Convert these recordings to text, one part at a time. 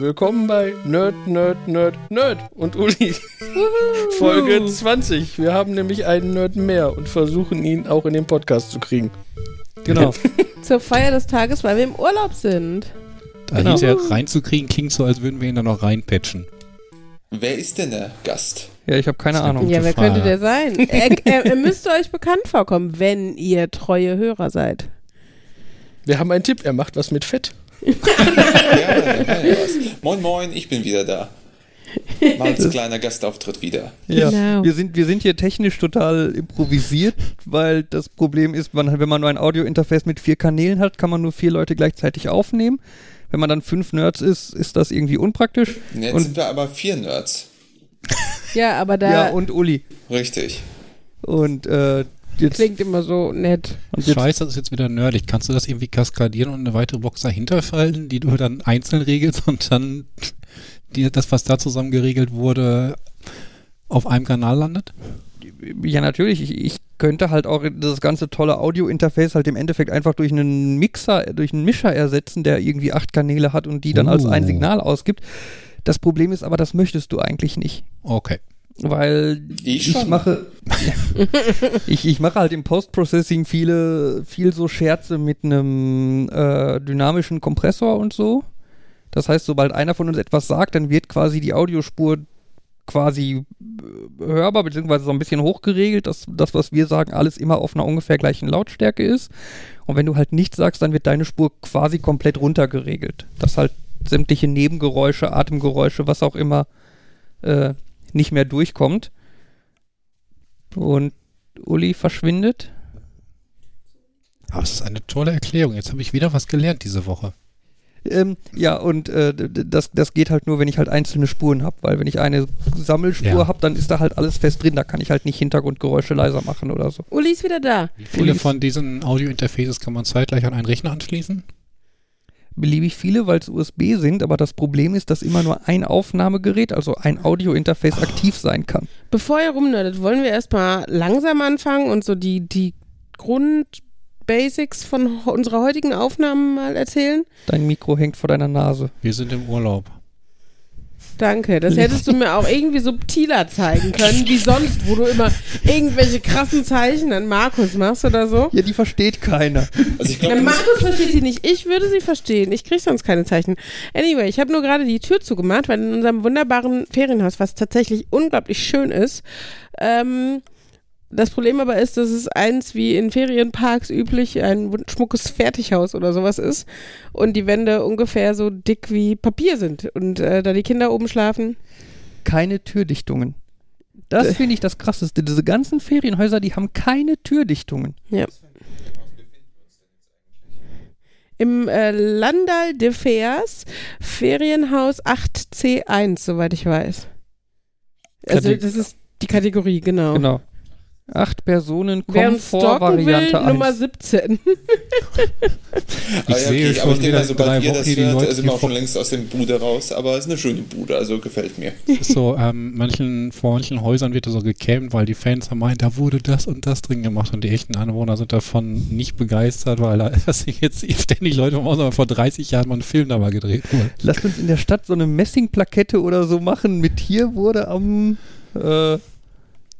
Willkommen bei Nerd, Nerd, Nerd, Nerd und Uli. Folge 20. Wir haben nämlich einen Nerd mehr und versuchen ihn auch in den Podcast zu kriegen. Genau. Zur Feier des Tages, weil wir im Urlaub sind. Da Genau. hinterher reinzukriegen, klingt so, als würden wir ihn dann noch reinpatchen. Wer ist denn der Gast? Ja, ich habe keine Ahnung. ja, wer Frage. könnte der sein? er, er, er müsste euch bekannt vorkommen, wenn ihr treue Hörer seid. Wir haben einen Tipp, er macht was mit Fett. Ja, ja was. Moin, moin, ich bin wieder da. Mal als kleiner Gastauftritt wieder. Ja, Genau. wir, sind, wir sind hier technisch total improvisiert, weil das Problem ist, man, wenn man nur ein Audiointerface mit vier Kanälen hat, kann man nur vier Leute gleichzeitig aufnehmen. Wenn man dann fünf Nerds ist, ist das irgendwie unpraktisch. Und jetzt Und- sind wir aber vier Nerds. Ja, aber da ja, und Uli. Richtig. Und äh, jetzt, klingt immer so nett. und jetzt Scheiße, das ist jetzt wieder nerdig. Kannst du das irgendwie kaskadieren und eine weitere Box dahinter falten, die du dann einzeln regelst und dann die, das, was da zusammen geregelt wurde, auf einem Kanal landet? Ja, natürlich. Ich, ich könnte halt auch das ganze tolle Audio-Interface halt im Endeffekt einfach durch einen Mixer, durch einen Mischer ersetzen, der irgendwie acht Kanäle hat und die dann als ein Uh. Signal ausgibt. Das Problem ist aber, das möchtest du eigentlich nicht. Okay. Weil Ich ich, mache ich, ich mache halt im Post-Processing viele viel so Scherze mit einem äh, dynamischen Kompressor und so. Das heißt, sobald einer von uns etwas sagt, dann wird quasi die Audiospur quasi äh, hörbar beziehungsweise so ein bisschen hochgeregelt, dass das, was wir sagen, alles immer auf einer ungefähr gleichen Lautstärke ist. Und wenn du halt nichts sagst, dann wird deine Spur quasi komplett runtergeregelt. Dass halt sämtliche Nebengeräusche, Atemgeräusche, was auch immer, äh, nicht mehr durchkommt. Und Uli verschwindet. Aber es ist eine tolle Erklärung. Jetzt habe ich wieder was gelernt diese Woche. Ähm, ja, und äh, das, das geht halt nur, wenn ich halt einzelne Spuren habe, weil wenn ich eine Sammelspur Ja. habe, dann ist da halt alles fest drin, da kann ich halt nicht Hintergrundgeräusche leiser machen oder so. Uli ist wieder da. Wie viele Uli- von diesen Audio-Interfaces kann man zeitgleich an einen Rechner anschließen? Beliebig viele, weil es USB sind, aber das Problem ist, dass immer nur ein Aufnahmegerät, also ein Audiointerface aktiv sein kann. Bevor ihr rumnerdet, wollen wir erstmal langsam anfangen und so die, die Grundbasics von unserer heutigen Aufnahme mal erzählen? Dein Mikro hängt vor deiner Nase. Wir sind im Urlaub. Danke. Das hättest du mir auch irgendwie subtiler zeigen können, wie sonst, wo du immer irgendwelche krassen Zeichen an Markus machst oder so. Ja, die versteht keiner. Also ich Na, glaube, Markus versteht sie nicht. Ich würde sie verstehen. Ich kriege sonst keine Zeichen. Anyway, ich habe nur gerade die Tür zugemacht, weil in unserem wunderbaren Ferienhaus, was tatsächlich unglaublich schön ist, ähm, das Problem aber ist, dass es eins wie in Ferienparks üblich ein schmuckes Fertighaus oder sowas ist und die Wände ungefähr so dick wie Papier sind. Und äh, da die Kinder oben schlafen, Keine Türdichtungen. Das finde ich das Krasseste. Diese ganzen Ferienhäuser, die haben keine Türdichtungen. Ja. Im äh, Landal de Fers, Ferienhaus 8C1, soweit ich weiß. Also das ist die Kategorie, genau. Genau. Acht Personen, Komfortvariante Nummer 1. 17. ah, ja, sehe okay, schon aber ich denke mal, drei ihr Wochen das hört, Leute sind wir auch schon längst aus der Bude raus. Aber es ist eine schöne Bude, also gefällt mir. So, ähm, manchen, vor manchen Häusern wird da so gecampt, weil die Fans haben meint, da wurde das und das drin gemacht und die echten Anwohner sind davon nicht begeistert, weil da sich jetzt ständig Leute vom Ausland vor 30 Jahren mal einen Film dabei gedreht wurde. Lasst uns in der Stadt so eine Messingplakette oder so machen mit hier wurde am, äh,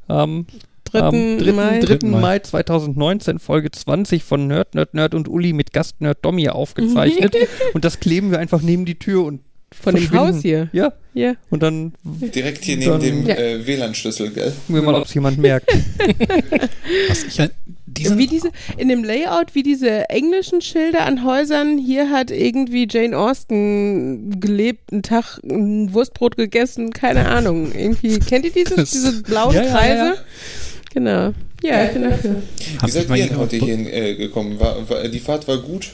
am 3. am 3. Mai. 3. Mai 2019 Folge 20 von Nerd, Nerd, Nerd und Uli mit Gast Nerd Dommy aufgezeichnet. und das kleben wir einfach neben die Tür und Von dem. Haus hier. Ja, Ja. und dann Direkt hier neben Dann- dem Ja. äh, WLAN-Schlüssel, gell? gucken wir mal, ob es jemand merkt. Was ich diese, Wie diese, in dem Layout, wie diese englischen Schilder an Häusern, hier hat irgendwie Jane Austen gelebt, einen Tag ein Wurstbrot gegessen, keine Ahnung. Irgendwie, kennt ihr diese, diese blauen Ja, ja, Kreise? Genau. Ja, ich bin dafür. Wie seid ihr denn heute hier äh, gekommen? War, war, die Fahrt war gut?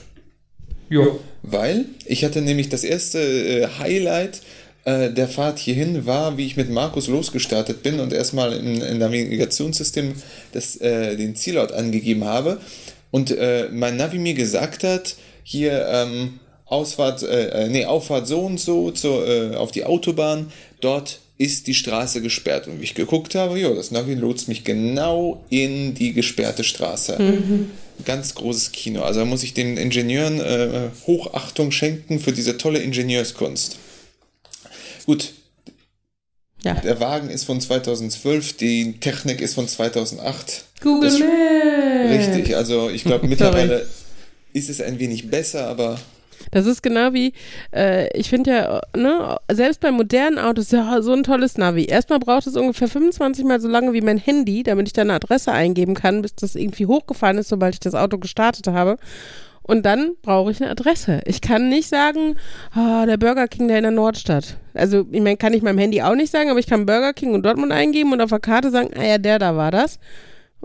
Jo. Weil ich hatte nämlich das erste äh, Highlight äh, der Fahrt hierhin war, wie ich mit Markus losgestartet bin und erstmal im, im Navigationssystem das, äh, den Zielort angegeben habe und äh, mein Navi mir gesagt hat, hier ähm, Ausfahrt, nee, Auffahrt so und so zur, äh, auf die Autobahn, dort ist die Straße gesperrt. Und wie ich geguckt habe, ja, das Navi lotst mich genau in die gesperrte Straße. Ganz großes Kino. Also da muss ich den Ingenieuren äh, Hochachtung schenken für diese tolle Ingenieurskunst. Gut, Ja. der Wagen ist von 2012, die Technik ist von 2008. Google Maps. Richtig, also ich glaube mittlerweile ist es ein wenig besser, aber Das ist genau wie, äh, ich finde ja, ne, selbst bei modernen Autos, ja, so ein tolles Navi. Erstmal braucht es ungefähr 25 Mal so lange wie mein Handy, damit ich da eine Adresse eingeben kann, bis das irgendwie hochgefahren ist, sobald ich das Auto gestartet habe. Und dann brauche ich eine Adresse. Ich kann nicht sagen, ah, der Burger King, der in der Nordstadt. Also, ich meine, kann ich meinem Handy auch nicht sagen, aber ich kann Burger King und Dortmund eingeben und auf der Karte sagen, ah ja, der da war das.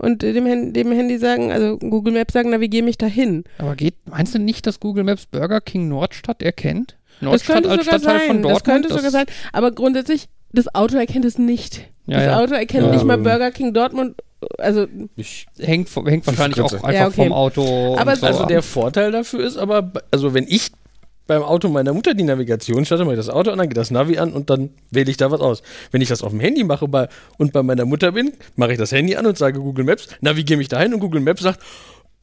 Und dem, Hand- dem Handy sagen, also Google Maps sagen, navigiere mich dahin. Aber geht, meinst du nicht, dass Google Maps Burger King Nordstadt erkennt? Das Nordstadt könnte als sogar Stadtteil sein. von Dortmund? das könnte sogar sein. Aber grundsätzlich, das Auto erkennt es nicht. Ja, das ja. Auto erkennt Ja, nicht mal aber- Burger King Dortmund. Also, Ich, Hängt, hängt wahrscheinlich auch einfach Ja, okay. vom Auto. Aber so also ab. der Vorteil dafür ist aber, also wenn ich beim Auto meiner Mutter die Navigation starte, ich das Auto an, dann geht das Navi an und dann wähle ich da was aus. Wenn ich das auf dem Handy mache und bei meiner Mutter bin, mache ich das Handy an und sage Google Maps, navigiere mich dahin und Google Maps sagt,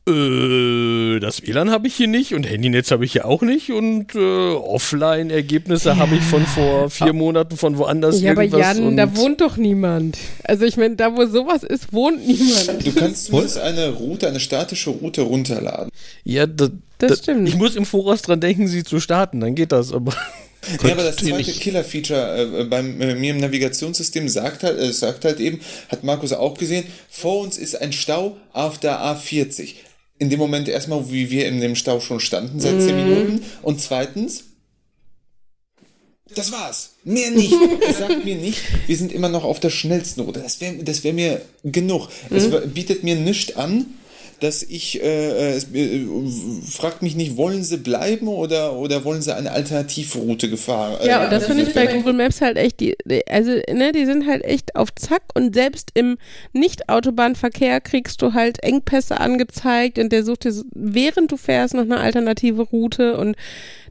äh, das WLAN habe ich hier nicht und Handynetz habe ich hier auch nicht und äh, Offline-Ergebnisse habe ich von vor vier Monaten von woanders ja, aber irgendwas Jan, und da wohnt doch niemand. Also, ich meine, da wo sowas ist, wohnt niemand. du kannst zumindest eine Route, eine statische Route runterladen. ja, da, Das da- stimmt. Ich muss im Voraus dran denken, sie zu starten, dann geht das, aber Ja, aber das zweite nicht- Killer-Feature äh, bei äh, mir im Navigationssystem sagt halt, äh, sagt halt eben, hat Markus auch gesehen, vor uns ist ein Stau auf der A40. In dem Moment erstmal, wie wir in dem Stau schon standen, seit 10 Minuten. Und zweitens, das war's. Mehr nicht. Sagt mir nicht, wir sind immer noch auf der schnellsten Route. Das wäre das wär mir genug. Es wa- bietet mir nichts an, dass ich, äh, es äh, fragt mich nicht, wollen sie bleiben oder, oder wollen sie eine Alternativroute gefahren? Ja, äh, und das finde ich bei Google Maps halt echt, die, also, ne, die sind halt echt auf Zack und selbst im Nicht-Autobahnverkehr kriegst du halt Engpässe angezeigt und der sucht dir, während du fährst, noch eine alternative Route und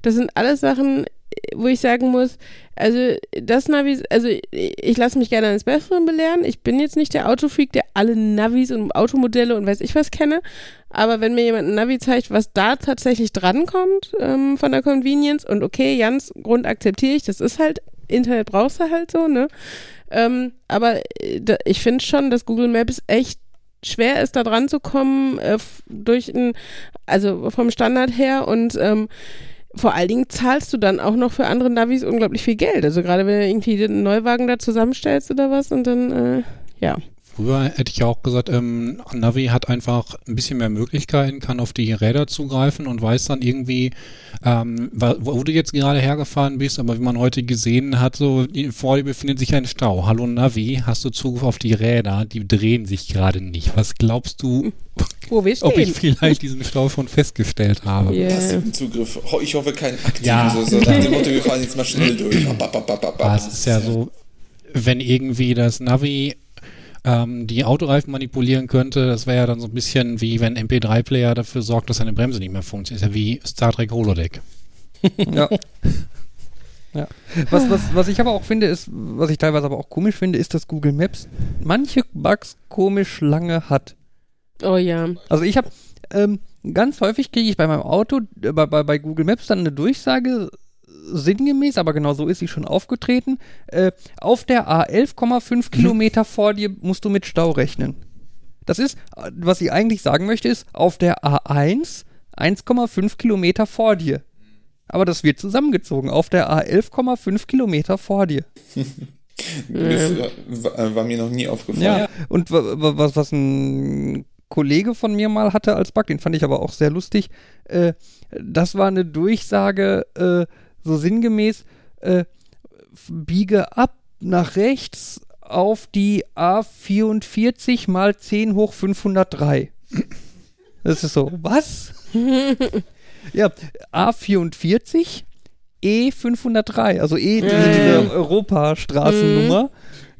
das sind alles Sachen, wo ich sagen muss, also das Navi, also ich lasse mich gerne eines Besseren belehren. Ich bin jetzt nicht der Autofreak, der alle Navis und Automodelle und weiß ich was kenne. Aber wenn mir jemand ein Navi zeigt, was da tatsächlich drankommt ähm, von der Convenience und okay, Jans Grund akzeptiere ich, das ist halt, Internet brauchst du halt so, ne? Ähm, aber äh, da, ich finde schon, dass Google Maps echt schwer ist, da dran zu kommen, äh, durch ein, also vom Standard her und ähm, vor allen Dingen zahlst du dann auch noch für andere Navis unglaublich viel Geld. Also gerade wenn du irgendwie den Neuwagen da zusammenstellst oder was und dann, äh, ja. Früher hätte ich ja auch gesagt, ähm, Navi hat einfach ein bisschen mehr Möglichkeiten, kann auf die Räder zugreifen und weiß dann irgendwie, ähm, wo du jetzt gerade hergefahren bist, aber wie man heute gesehen hat, so vor dir befindet sich ein Stau. Hallo Navi, hast du Zugriff auf die Räder? Die drehen sich gerade nicht. Was glaubst du, Wo wir ob ich vielleicht diesen Stau schon festgestellt habe? Yeah. passiven Zugriff. Ich hoffe keinen aktiven, Ja. so, so nach dem Motto, wir fahren jetzt mal schnell durch. Bap, bap, bap, bap, bap. Aber es ist ja so, wenn irgendwie das Navi ähm, die Autoreifen manipulieren könnte, das wäre ja dann so ein bisschen wie wenn ein MP3-Player dafür sorgt, dass eine Bremse nicht mehr funktioniert. Ist ja wie Star Trek Holodeck. Ja. ja. Was, was, was ich aber auch finde, ist, was ich teilweise aber auch komisch finde, ist, dass Google Maps manche Bugs komisch lange hat. Oh ja. Also ich habe ähm, ganz häufig kriege ich bei meinem Auto, äh, bei, bei, bei Google Maps dann eine Durchsage, sinngemäß, aber genau so ist sie schon aufgetreten. Äh, auf der A11,5 Kilometer vor dir musst du mit Stau rechnen. Das ist, äh, was sie eigentlich sagen möchte, ist auf der A1 1,5 Kilometer vor dir. Aber das wird zusammengezogen auf der A11,5 Kilometer vor dir. Das äh, war, war mir noch nie aufgefallen. Ja. Und wa- wa- was, was ein Kollege von mir mal hatte als Bug, den fand ich aber auch sehr lustig, äh, das war eine Durchsage, äh, so sinngemäß, äh, biege ab nach rechts auf die A44 mal 10 hoch 503. Das ist so, was? ja, A44 E503, also E, diese, diese Europastraßennummer.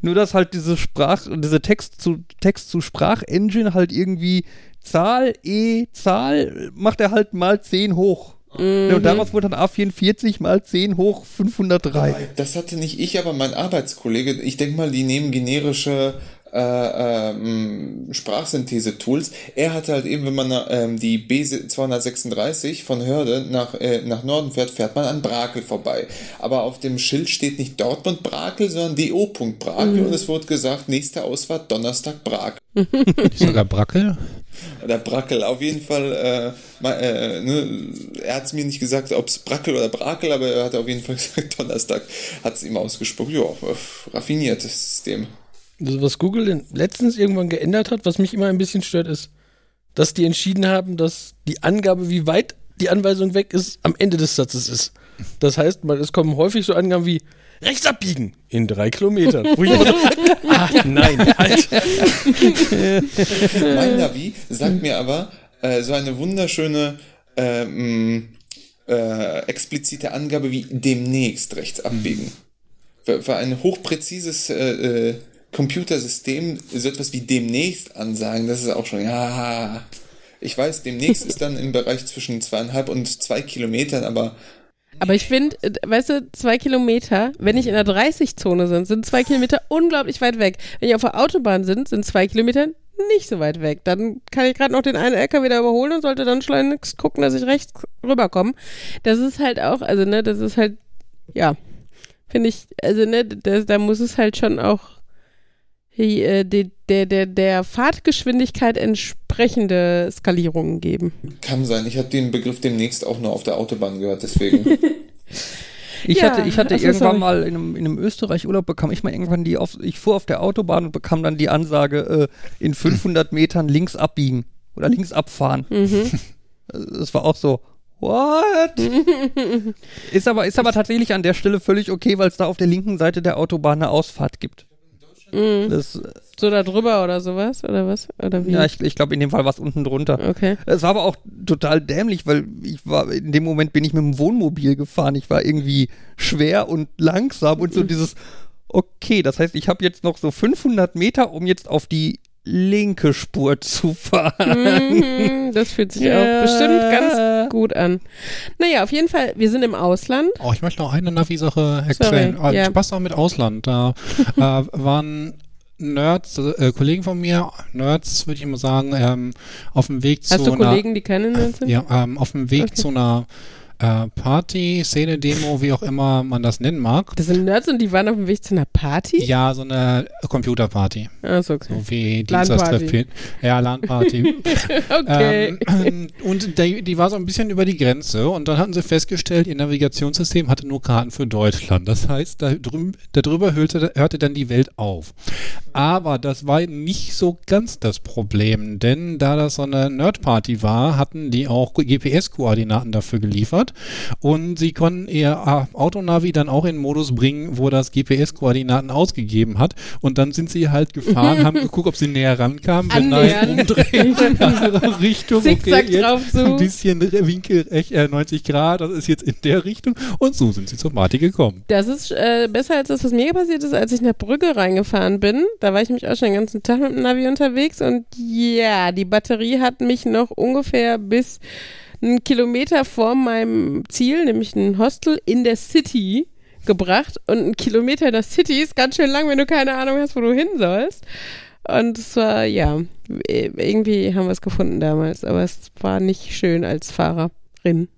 Nur dass halt diese Sprach, diese Text zu Text zu Sprach-Engine halt irgendwie Zahl, E, Zahl, macht er halt mal 10 hoch. Und daraus wurde dann A44 mal 10 hoch 503. Das hatte nicht ich, aber mein Arbeitskollege. Ich denke mal, die nehmen generische äh, ähm, Sprachsynthese-Tools. Er hatte halt eben, wenn man ähm, die B236 von Hörde nach, äh, nach Norden fährt, fährt man an Brakel vorbei. Aber auf dem Schild steht nicht Dortmund-Brakel, sondern DO. Brakel und es wurde gesagt, nächste Ausfahrt Donnerstag Brakel. Nicht sogar Brackel? Oder Brackel, auf jeden Fall, äh, ma- äh, ne, er hat es mir nicht gesagt, ob es Brackel oder Brakel, aber er hat auf jeden Fall gesagt, Donnerstag hat es ihm ausgesprochen. Ja, äh, raffiniertes System. Also was Google denn letztens irgendwann geändert hat, was mich immer ein bisschen stört, ist, dass die entschieden haben, dass die Angabe, wie weit die Anweisung weg ist, am Ende des Satzes ist. Das heißt, man, es kommen häufig so Angaben wie rechts abbiegen in drei Kilometern. So, ah, nein, halt. Mein Navi sagt mir aber äh, so eine wunderschöne ähm, äh, explizite Angabe wie demnächst rechts abbiegen. Für, für ein hochpräzises äh, äh, Computersystem so etwas wie demnächst ansagen, das ist auch schon, ja, ich weiß, demnächst ist dann im Bereich zwischen zweieinhalb und zwei Kilometern, aber Aber ich finde, äh, weißt du, zwei Kilometer, wenn ich in der 30-Zone sind, sind zwei Kilometer unglaublich weit weg. Wenn ich auf der Autobahn sind, sind zwei Kilometer nicht so weit weg. Dann kann ich gerade noch den einen LKW wieder überholen und sollte dann schleunigst gucken, dass ich rechts rüberkomme. Das ist halt auch, also ne, das ist halt, ja, finde ich, also ne, das, da muss es halt schon auch der, der, der Fahrtgeschwindigkeit entsprechende Skalierungen geben. kann sein. Ich habe den Begriff demnächst auch nur auf der Autobahn gehört, deswegen. Ich Ja, hatte, ich hatte also irgendwann sorry. mal in einem, in einem Österreich-Urlaub bekam ich mal irgendwann die auf, ich fuhr auf der Autobahn und bekam dann die Ansage, äh, in 500 Metern links abbiegen oder links abfahren. Mhm. Das war auch so, what? ist aber, ist aber tatsächlich an der Stelle völlig okay, weil es da auf der linken Seite der Autobahn eine Ausfahrt gibt. Mhm. Das, So da drüber oder sowas? Oder was? Oder wie? ja, ich, ich glaube in dem Fall war es unten drunter. okay. Es war aber auch total dämlich, weil ich war, in dem Moment bin ich mit dem Wohnmobil gefahren. Ich war irgendwie schwer und langsam und so dieses, okay, das heißt, ich habe jetzt noch so 500 Meter, um jetzt auf die linke Spur zu fahren. Mhm, das fühlt sich auch bestimmt ganz gut an. Naja, auf jeden Fall, wir sind im Ausland. Oh, ich möchte noch eine Navi-Sache erzählen. Sorry, Ah, ja. Spaß auch mit Ausland. Da äh, waren Nerds, äh, Kollegen von mir, Nerds, würde ich mal sagen, ähm, auf dem Weg Hast zu du einer, Kollegen, die keine Nerds sind? ja, ähm, auf dem Weg Okay. zu einer äh, Party, Szene, Demo, wie auch immer man das nennen mag. Das sind Nerds und die waren auf dem Weg zu einer Party? Ja, so eine Computerparty. Achso, okay. So wie. Dienstagstreff. Ja, LAN-Party. Okay. Ähm, und die, die war so ein bisschen über die Grenze und dann hatten sie festgestellt, ihr Navigationssystem hatte nur Karten für Deutschland. Das heißt, da drüben, darüber hörte, hörte dann die Welt auf. Aber das war nicht so ganz das Problem, denn da das so eine Nerdparty war, hatten die auch GPS-Koordinaten dafür geliefert und sie konnten ihr äh, Autonavi dann auch in einen Modus bringen, wo das GPS-Koordinaten ausgegeben hat und dann sind sie halt gefahren, haben geguckt, ob sie näher rankamen, wenn nein, umdrehen, andere Richtung, Zickzack okay, jetzt drauf zu. ein bisschen Winkel, äh, 90 Grad, das ist jetzt in der Richtung und so sind sie zur Party gekommen. Das ist äh, besser als das, was mir passiert ist, als ich nach Brügge reingefahren bin. Da war ich nämlich auch schon den ganzen Tag mit dem Navi unterwegs und ja, die Batterie hat mich noch ungefähr bis einen Kilometer vor meinem Ziel, nämlich ein Hostel in der City gebracht. Und ein Kilometer in der City ist ganz schön lang, wenn du keine Ahnung hast, wo du hin sollst. Und es war, ja, irgendwie haben wir es gefunden damals, aber es war nicht schön als Fahrerin.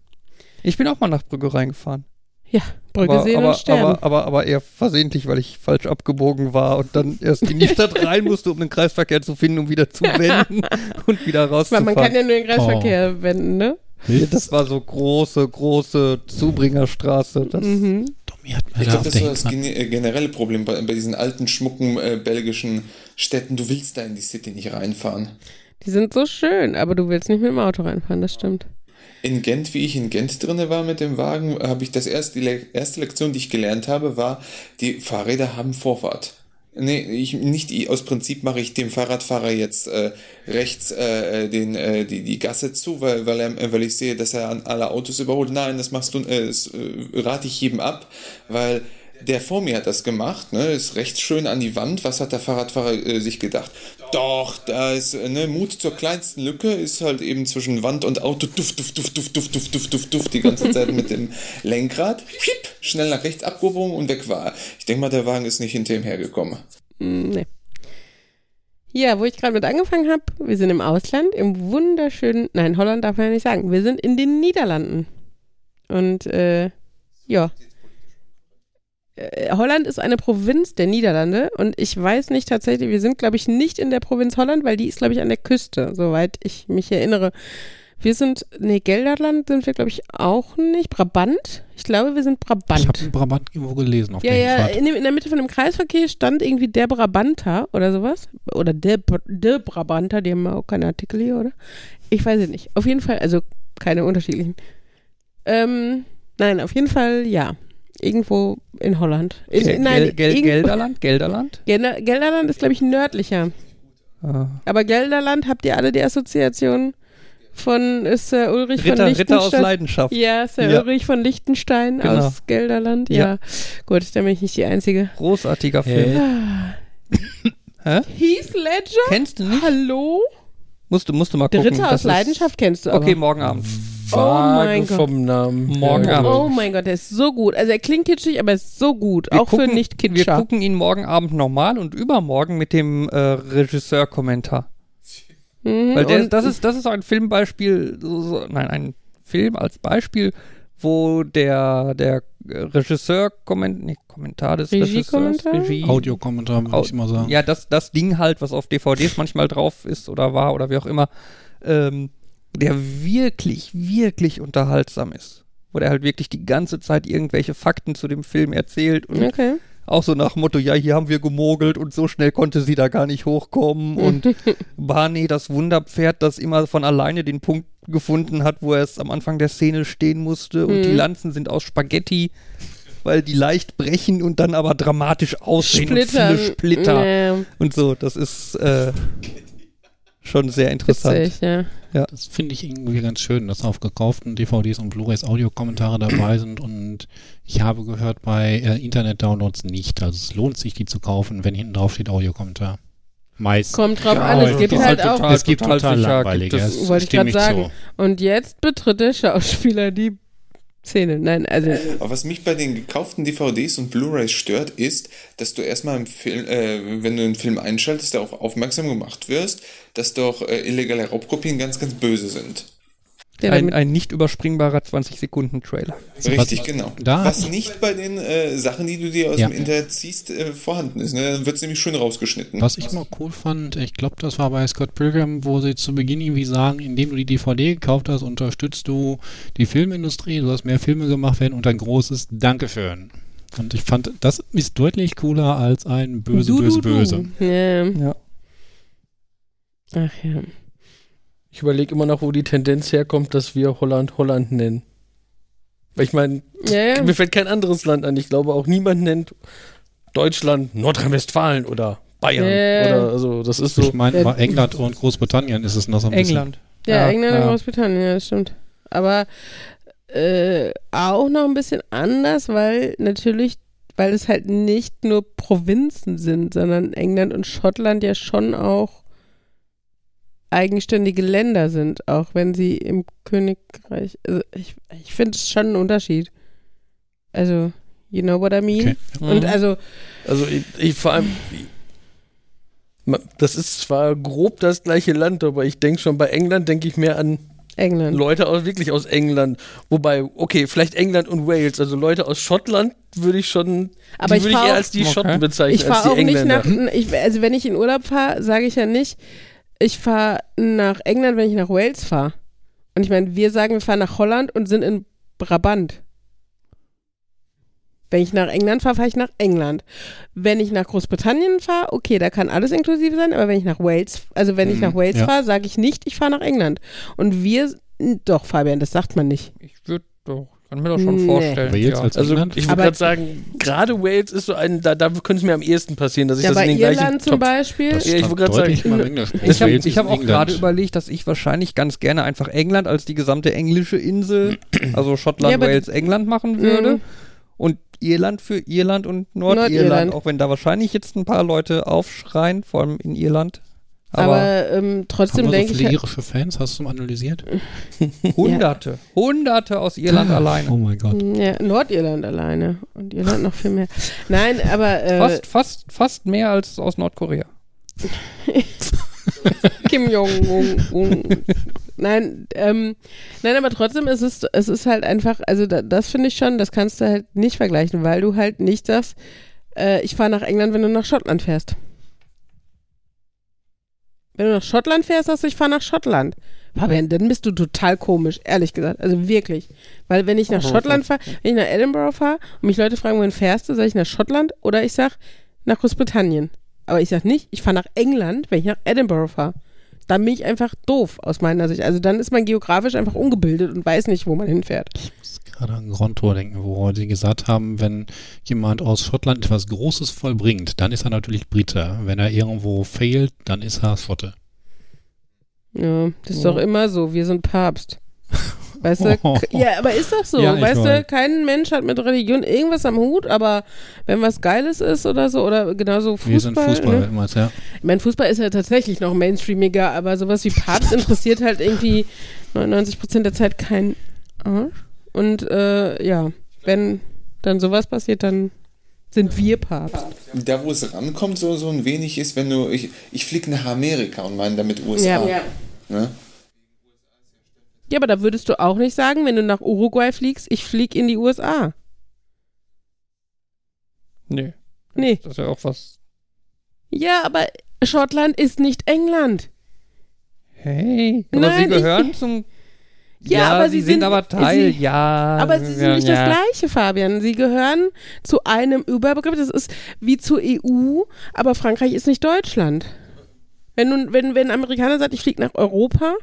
Ich bin auch mal nach Brügge reingefahren. Ja, Brügge aber, sehen aber, und sterben. aber, aber, aber eher versehentlich, weil ich falsch abgebogen war und dann erst in die Stadt rein musste, um den Kreisverkehr zu finden, um wieder zu wenden und wieder rauszufahren. man kann ja nur den Kreisverkehr wenden, ne? Ja, das war so große, große Zubringerstraße. Das, Mhm. Tommy hat mir Ich glaube, das so das gene- äh, generelle Problem bei, bei diesen alten, schmucken äh, belgischen Städten. Du willst da in die City nicht reinfahren. Die sind so schön, aber du willst nicht mit dem Auto reinfahren, das stimmt. In Gent, wie ich in Gent drinne war mit dem Wagen, habe ich das erste, die Le erste Lektion, die ich gelernt habe, war, die Fahrräder haben Vorfahrt. Nee, ich, nicht aus Prinzip mache ich dem Fahrradfahrer jetzt äh, rechts äh, den, äh, die, die Gasse zu, weil, weil, er, äh, weil ich sehe, dass er an alle Autos überholt. Nein, das machst du, äh, das äh, rate ich jedem ab, weil der vor mir hat das gemacht, ne, ist rechts schön an die Wand. Was hat der Fahrradfahrer äh, sich gedacht? Doch, da ist äh, ne, Mut zur kleinsten Lücke, ist halt eben zwischen Wand und Auto, duft, duft, duft, duft, duft, duft, duft, duft, duft, die ganze Zeit mit dem Lenkrad, schiep, schnell nach rechts abgebogen und weg war. Ich denke mal, der Wagen ist nicht hinter ihm hergekommen. Mm, nee. Ja, wo ich gerade mit angefangen habe, wir sind im Ausland, im wunderschönen, nein, Holland darf man ja nicht sagen, wir sind in den Niederlanden. Und äh, ja. Äh, Holland ist eine Provinz der Niederlande und ich weiß nicht tatsächlich, wir sind, glaube ich, nicht in der Provinz Holland, weil die ist, glaube ich, an der Küste, soweit ich mich erinnere. Wir sind, nee, Gelderland sind wir, glaube ich, auch nicht. Brabant? Ich glaube, wir sind Brabant. Ich habe Brabant irgendwo gelesen auf Ja, der ja, in, dem, in der Mitte von dem Kreisverkehr stand irgendwie der Brabanter oder sowas. Oder der, der Brabanter, die haben auch keine Artikel hier, oder? Ich weiß es nicht. Auf jeden Fall, also keine unterschiedlichen. Ähm, nein, auf jeden Fall, ja. Irgendwo in Holland. In, Gel nein, Gel Gel Gelderland? Gelderland? Gelder- Gelderland ist, glaube ich, nördlicher. Ah. Aber Gelderland, habt ihr alle die Assoziation von äh, Sir Ulrich von Ritter, Liechtenstein? Ritter aus Leidenschaft. Ja, Sir Ja. Ulrich von Liechtenstein Genau. aus Gelderland. Ja. Ja. Gut, dann bin ich nicht die Einzige. Großartiger Film. Hä? Heath Ledger? Kennst du nicht? Hallo? Musst du, musst du mal Der gucken. Ritter das aus ist- Leidenschaft kennst du aber. Okay, morgen Abend. Vage mein Gott. vom Namen. Morgen Ja, Abend. Oh mein Gott, der ist so gut. Also er klingt kitschig, aber er ist so gut. Wir auch für gucken- Wir Nicht-Kitscher. gucken ihn morgen Abend nochmal und übermorgen mit dem äh, Regisseur-Kommentar. Mhm, Weil der, das, ist, das ist ein Filmbeispiel, so, so, nein, ein Film als Beispiel, wo der, der Regisseur komment, nee, Kommentar des Regiekommentar? Regisseurs, Regie, Audiokommentar, würde Au- ich immer sagen. Ja, das, das Ding halt, was auf DVDs manchmal drauf ist oder war oder wie auch immer, ähm, der wirklich, wirklich unterhaltsam ist. Wo der halt wirklich die ganze Zeit irgendwelche Fakten zu dem Film erzählt und Okay. auch so nach dem Motto, ja, hier haben wir gemogelt und so schnell konnte sie da gar nicht hochkommen und Barney, das Wunderpferd, das immer von alleine den Punkt gefunden hat, wo er es am Anfang der Szene stehen musste und Mhm. die Lanzen sind aus Spaghetti, weil die leicht brechen und dann aber dramatisch aussehen Splittern. und viele Splitter Ja, und so. Das ist äh, schon sehr interessant. witzig, ja. Das finde ich irgendwie ganz schön, dass auf gekauften DVDs und Blu-rays Audiokommentare dabei sind und ich habe gehört bei äh, Internet-Downloads nicht. Also es lohnt sich, die zu kaufen, wenn hinten drauf steht Audiokommentar. Meist. Kommt drauf Ja, an, es gibt das halt halt auch. total- es gibt total, sicher langweilige. es- es Wollte ich grad sagen. zu. Und jetzt betritt der Schauspieler die Szene. Nein, also. Aber was mich bei den gekauften DVDs und Blu-rays stört, ist, dass du erstmal im Film, äh, wenn du einen Film einschaltest, darauf aufmerksam gemacht wirst, dass doch äh, illegale Raubkopien ganz, ganz böse sind. Der Ein, ein nicht überspringbarer 20-Sekunden-Trailer. Richtig, was- genau. da- was nicht bei den äh, Sachen, die du dir aus Ja. dem Internet ziehst, äh, vorhanden ist. Ne? Dann wird es nämlich schön rausgeschnitten. Was ich mal cool fand, ich glaube, das war bei Scott Pilgrim, wo sie zu Beginn irgendwie sagen, indem du die DVD gekauft hast, unterstützt du die Filmindustrie, du hast mehr Filme gemacht werden und ein großes Dankeschön. Und ich fand, das ist deutlich cooler als ein böse, Du, du, böse, du. böse. Ja. Ja. Ach ja. Ich überlege immer noch, wo die Tendenz herkommt, dass wir Holland Holland nennen. Weil ich meine, Ja, ja. mir fällt kein anderes Land an. Ich glaube auch niemand nennt Deutschland Nordrhein-Westfalen oder Bayern. Ja. Oder also das ist so. Ich meine, England und Großbritannien ist es noch so ein England. Ja, Ja, England ja. und Großbritannien, ja, das stimmt. Aber äh, auch noch ein bisschen anders, weil natürlich, weil es halt nicht nur Provinzen sind, sondern England und Schottland ja schon auch eigenständige Länder sind, auch wenn sie im Königreich. Also ich, ich finde es schon einen Unterschied. Also, you know what I mean? Okay. Und Mhm. also, Also ich, ich vor allem. Ma- Das ist zwar grob das gleiche Land, aber ich denke schon bei England denke ich mehr an England. Leute aus wirklich aus England. Wobei, okay, vielleicht England und Wales. Also Leute aus Schottland würde ich schon. Aber die ich würde ich eher auch- als die Okay. Schotten bezeichnen, Ich als fahre die auch nicht Engländer. nach, ich, also wenn ich in Urlaub fahre, sage ich ja nicht, ich fahre nach England, wenn ich nach Wales fahre. Und ich meine, wir sagen, wir fahren nach Holland und sind in Brabant. Wenn ich nach England fahre, fahre ich nach England. Wenn ich nach Großbritannien fahre, okay, da kann alles inklusive sein, aber wenn ich nach Wales, also wenn ich Mhm, nach Wales ja. fahre, sage ich nicht, ich fahre nach England. Und wir, doch, Fabian, das sagt man nicht. Ich würde doch, kann mir doch schon Nee. vorstellen. Wales ja. als Also England? ich würde gerade sagen, gerade Wales ist so ein, da, da könnte es mir am ehesten passieren, dass ich Ja, das bei in den gleichen Irland zum Topf- Beispiel. Das Ja, ich wollte gerade sagen. Ich habe hab auch gerade überlegt, dass ich wahrscheinlich ganz gerne einfach England als die gesamte englische Insel, also Schottland, Ja, Wales, England machen würde. Mhm. Und Irland für Irland und Nordirland, Nordirland. auch wenn da wahrscheinlich jetzt ein paar Leute aufschreien, vor allem in Irland. Aber, Aber ähm, trotzdem wir so denke ich. viele halt- irische Fans? Hast du mal analysiert? Hunderte, Hunderte aus Irland Oh alleine. mein Gott. Ja, Nordirland alleine. Und Irland noch viel mehr. Nein, aber äh, Fast, fast, fast mehr als aus Nordkorea. Kim Jong-un. Nein, ähm, nein, aber trotzdem ist es, es ist halt einfach, also da, das finde ich schon, das kannst du halt nicht vergleichen, weil du halt nicht sagst, äh, ich fahre nach England, wenn du nach Schottland fährst. Wenn du nach Schottland fährst, sagst du, ich fahre nach Schottland. Fabian, dann bist du total komisch, ehrlich gesagt. Also wirklich. Weil wenn ich nach Schottland fahre, wenn ich nach Edinburgh fahre und mich Leute fragen, wohin fährst du, sage ich nach Schottland oder ich sag nach Großbritannien. Aber ich sag nicht, ich fahre nach England, wenn ich nach Edinburgh fahre. Dann bin ich einfach doof aus meiner Sicht. Also dann ist man geografisch einfach ungebildet und weiß nicht, wo man hinfährt. Gerade an Grand Tour denken, wo sie gesagt haben, wenn jemand aus Schottland etwas Großes vollbringt, dann ist er natürlich Brite. Wenn er irgendwo fehlt, dann ist er Schotte. Ja, das ist doch immer so. Wir sind Papst. Weißt du? K- Ja, aber ist doch so. Ja, weißt du, kein Mensch hat mit Religion irgendwas am Hut, aber wenn was Geiles ist oder so, oder genauso Fußball. Wir sind Fußball Ne? immer, ja. Ich meine, Fußball ist ja tatsächlich noch mainstreamiger, aber sowas wie Papst interessiert halt irgendwie 99% der Zeit keinen Arsch. Und äh, ja, wenn dann sowas passiert, dann sind wir Papst. Da, wo es rankommt, so, so ein wenig ist, wenn du, ich, ich fliege nach Amerika und meine damit USA. Ja. Ne? ja, aber da würdest du auch nicht sagen, wenn du nach Uruguay fliegst, ich flieg in die USA. Nee. Nee. Das ist ja auch was. Ja, aber Schottland ist nicht England. Hey. Aber Nein, sie ich- gehön zum. Ja, aber sie sind- aber Teil, sie- ja. Aber sie sind ja, nicht ja. das Gleiche, Fabian. Sie gehören zu einem Überbegriff. Das ist wie zur EU, aber Frankreich ist nicht Deutschland. Wenn, nun, wenn, wenn ein Amerikaner sagt, ich fliege nach Europa,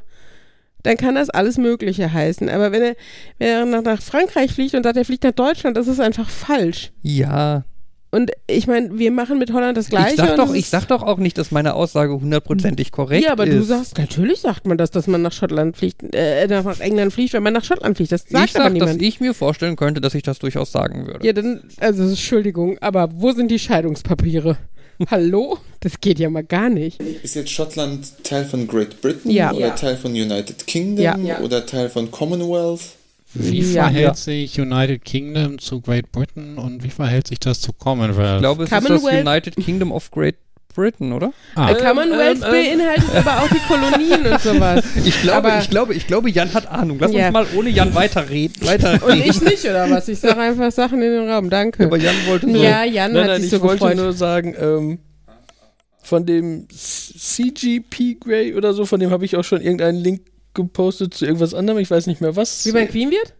dann kann das alles Mögliche heißen. Aber wenn er, wenn er nach, nach Frankreich fliegt und sagt, er fliegt nach Deutschland, das ist einfach falsch. Ja. Und ich meine, wir machen mit Holland das Gleiche. Ich sag, doch, ich ist- sag doch auch nicht, dass meine Aussage hundertprozentig korrekt Ja, aber ist. du sagst, natürlich sagt man das, dass man nach Schottland fliegt, äh, nach England fliegt, wenn man nach Schottland fliegt. Das sagt ich aber sag, niemand. dass ich mir vorstellen könnte, dass ich das durchaus sagen würde. Ja, dann, also Entschuldigung, aber wo sind die Scheidungspapiere? Hallo? Das geht ja mal gar nicht. Ist jetzt Schottland Teil von Great Britain Ja. oder Ja. Teil von United Kingdom. Ja. oder Teil von Commonwealth? Wie Ja. verhält Ja. sich United Kingdom zu Great Britain und wie verhält sich das zu Commonwealth? Ich glaube, es ist das United Kingdom of Great Britain, oder? ah, Äh, Commonwealth ähm, ähm. beinhaltet aber auch die Kolonien und sowas. Ich glaube, Aber- ich glaube, ich glaube, Jan hat Ahnung. Lass Ja. uns mal ohne Jan weiterreden. Weiter Und ich nicht, oder was? Ich sage einfach Sachen in den Raum. Danke. Aber Jan wollte so. Ja, Jan Nein, hat nein, sich ich so wollte gefreut. nur sagen, ähm, von dem CGP Grey oder so, von dem habe ich auch schon irgendeinen Link gepostet zu irgendwas anderem, ich weiß nicht mehr was. Wie man Queen wird?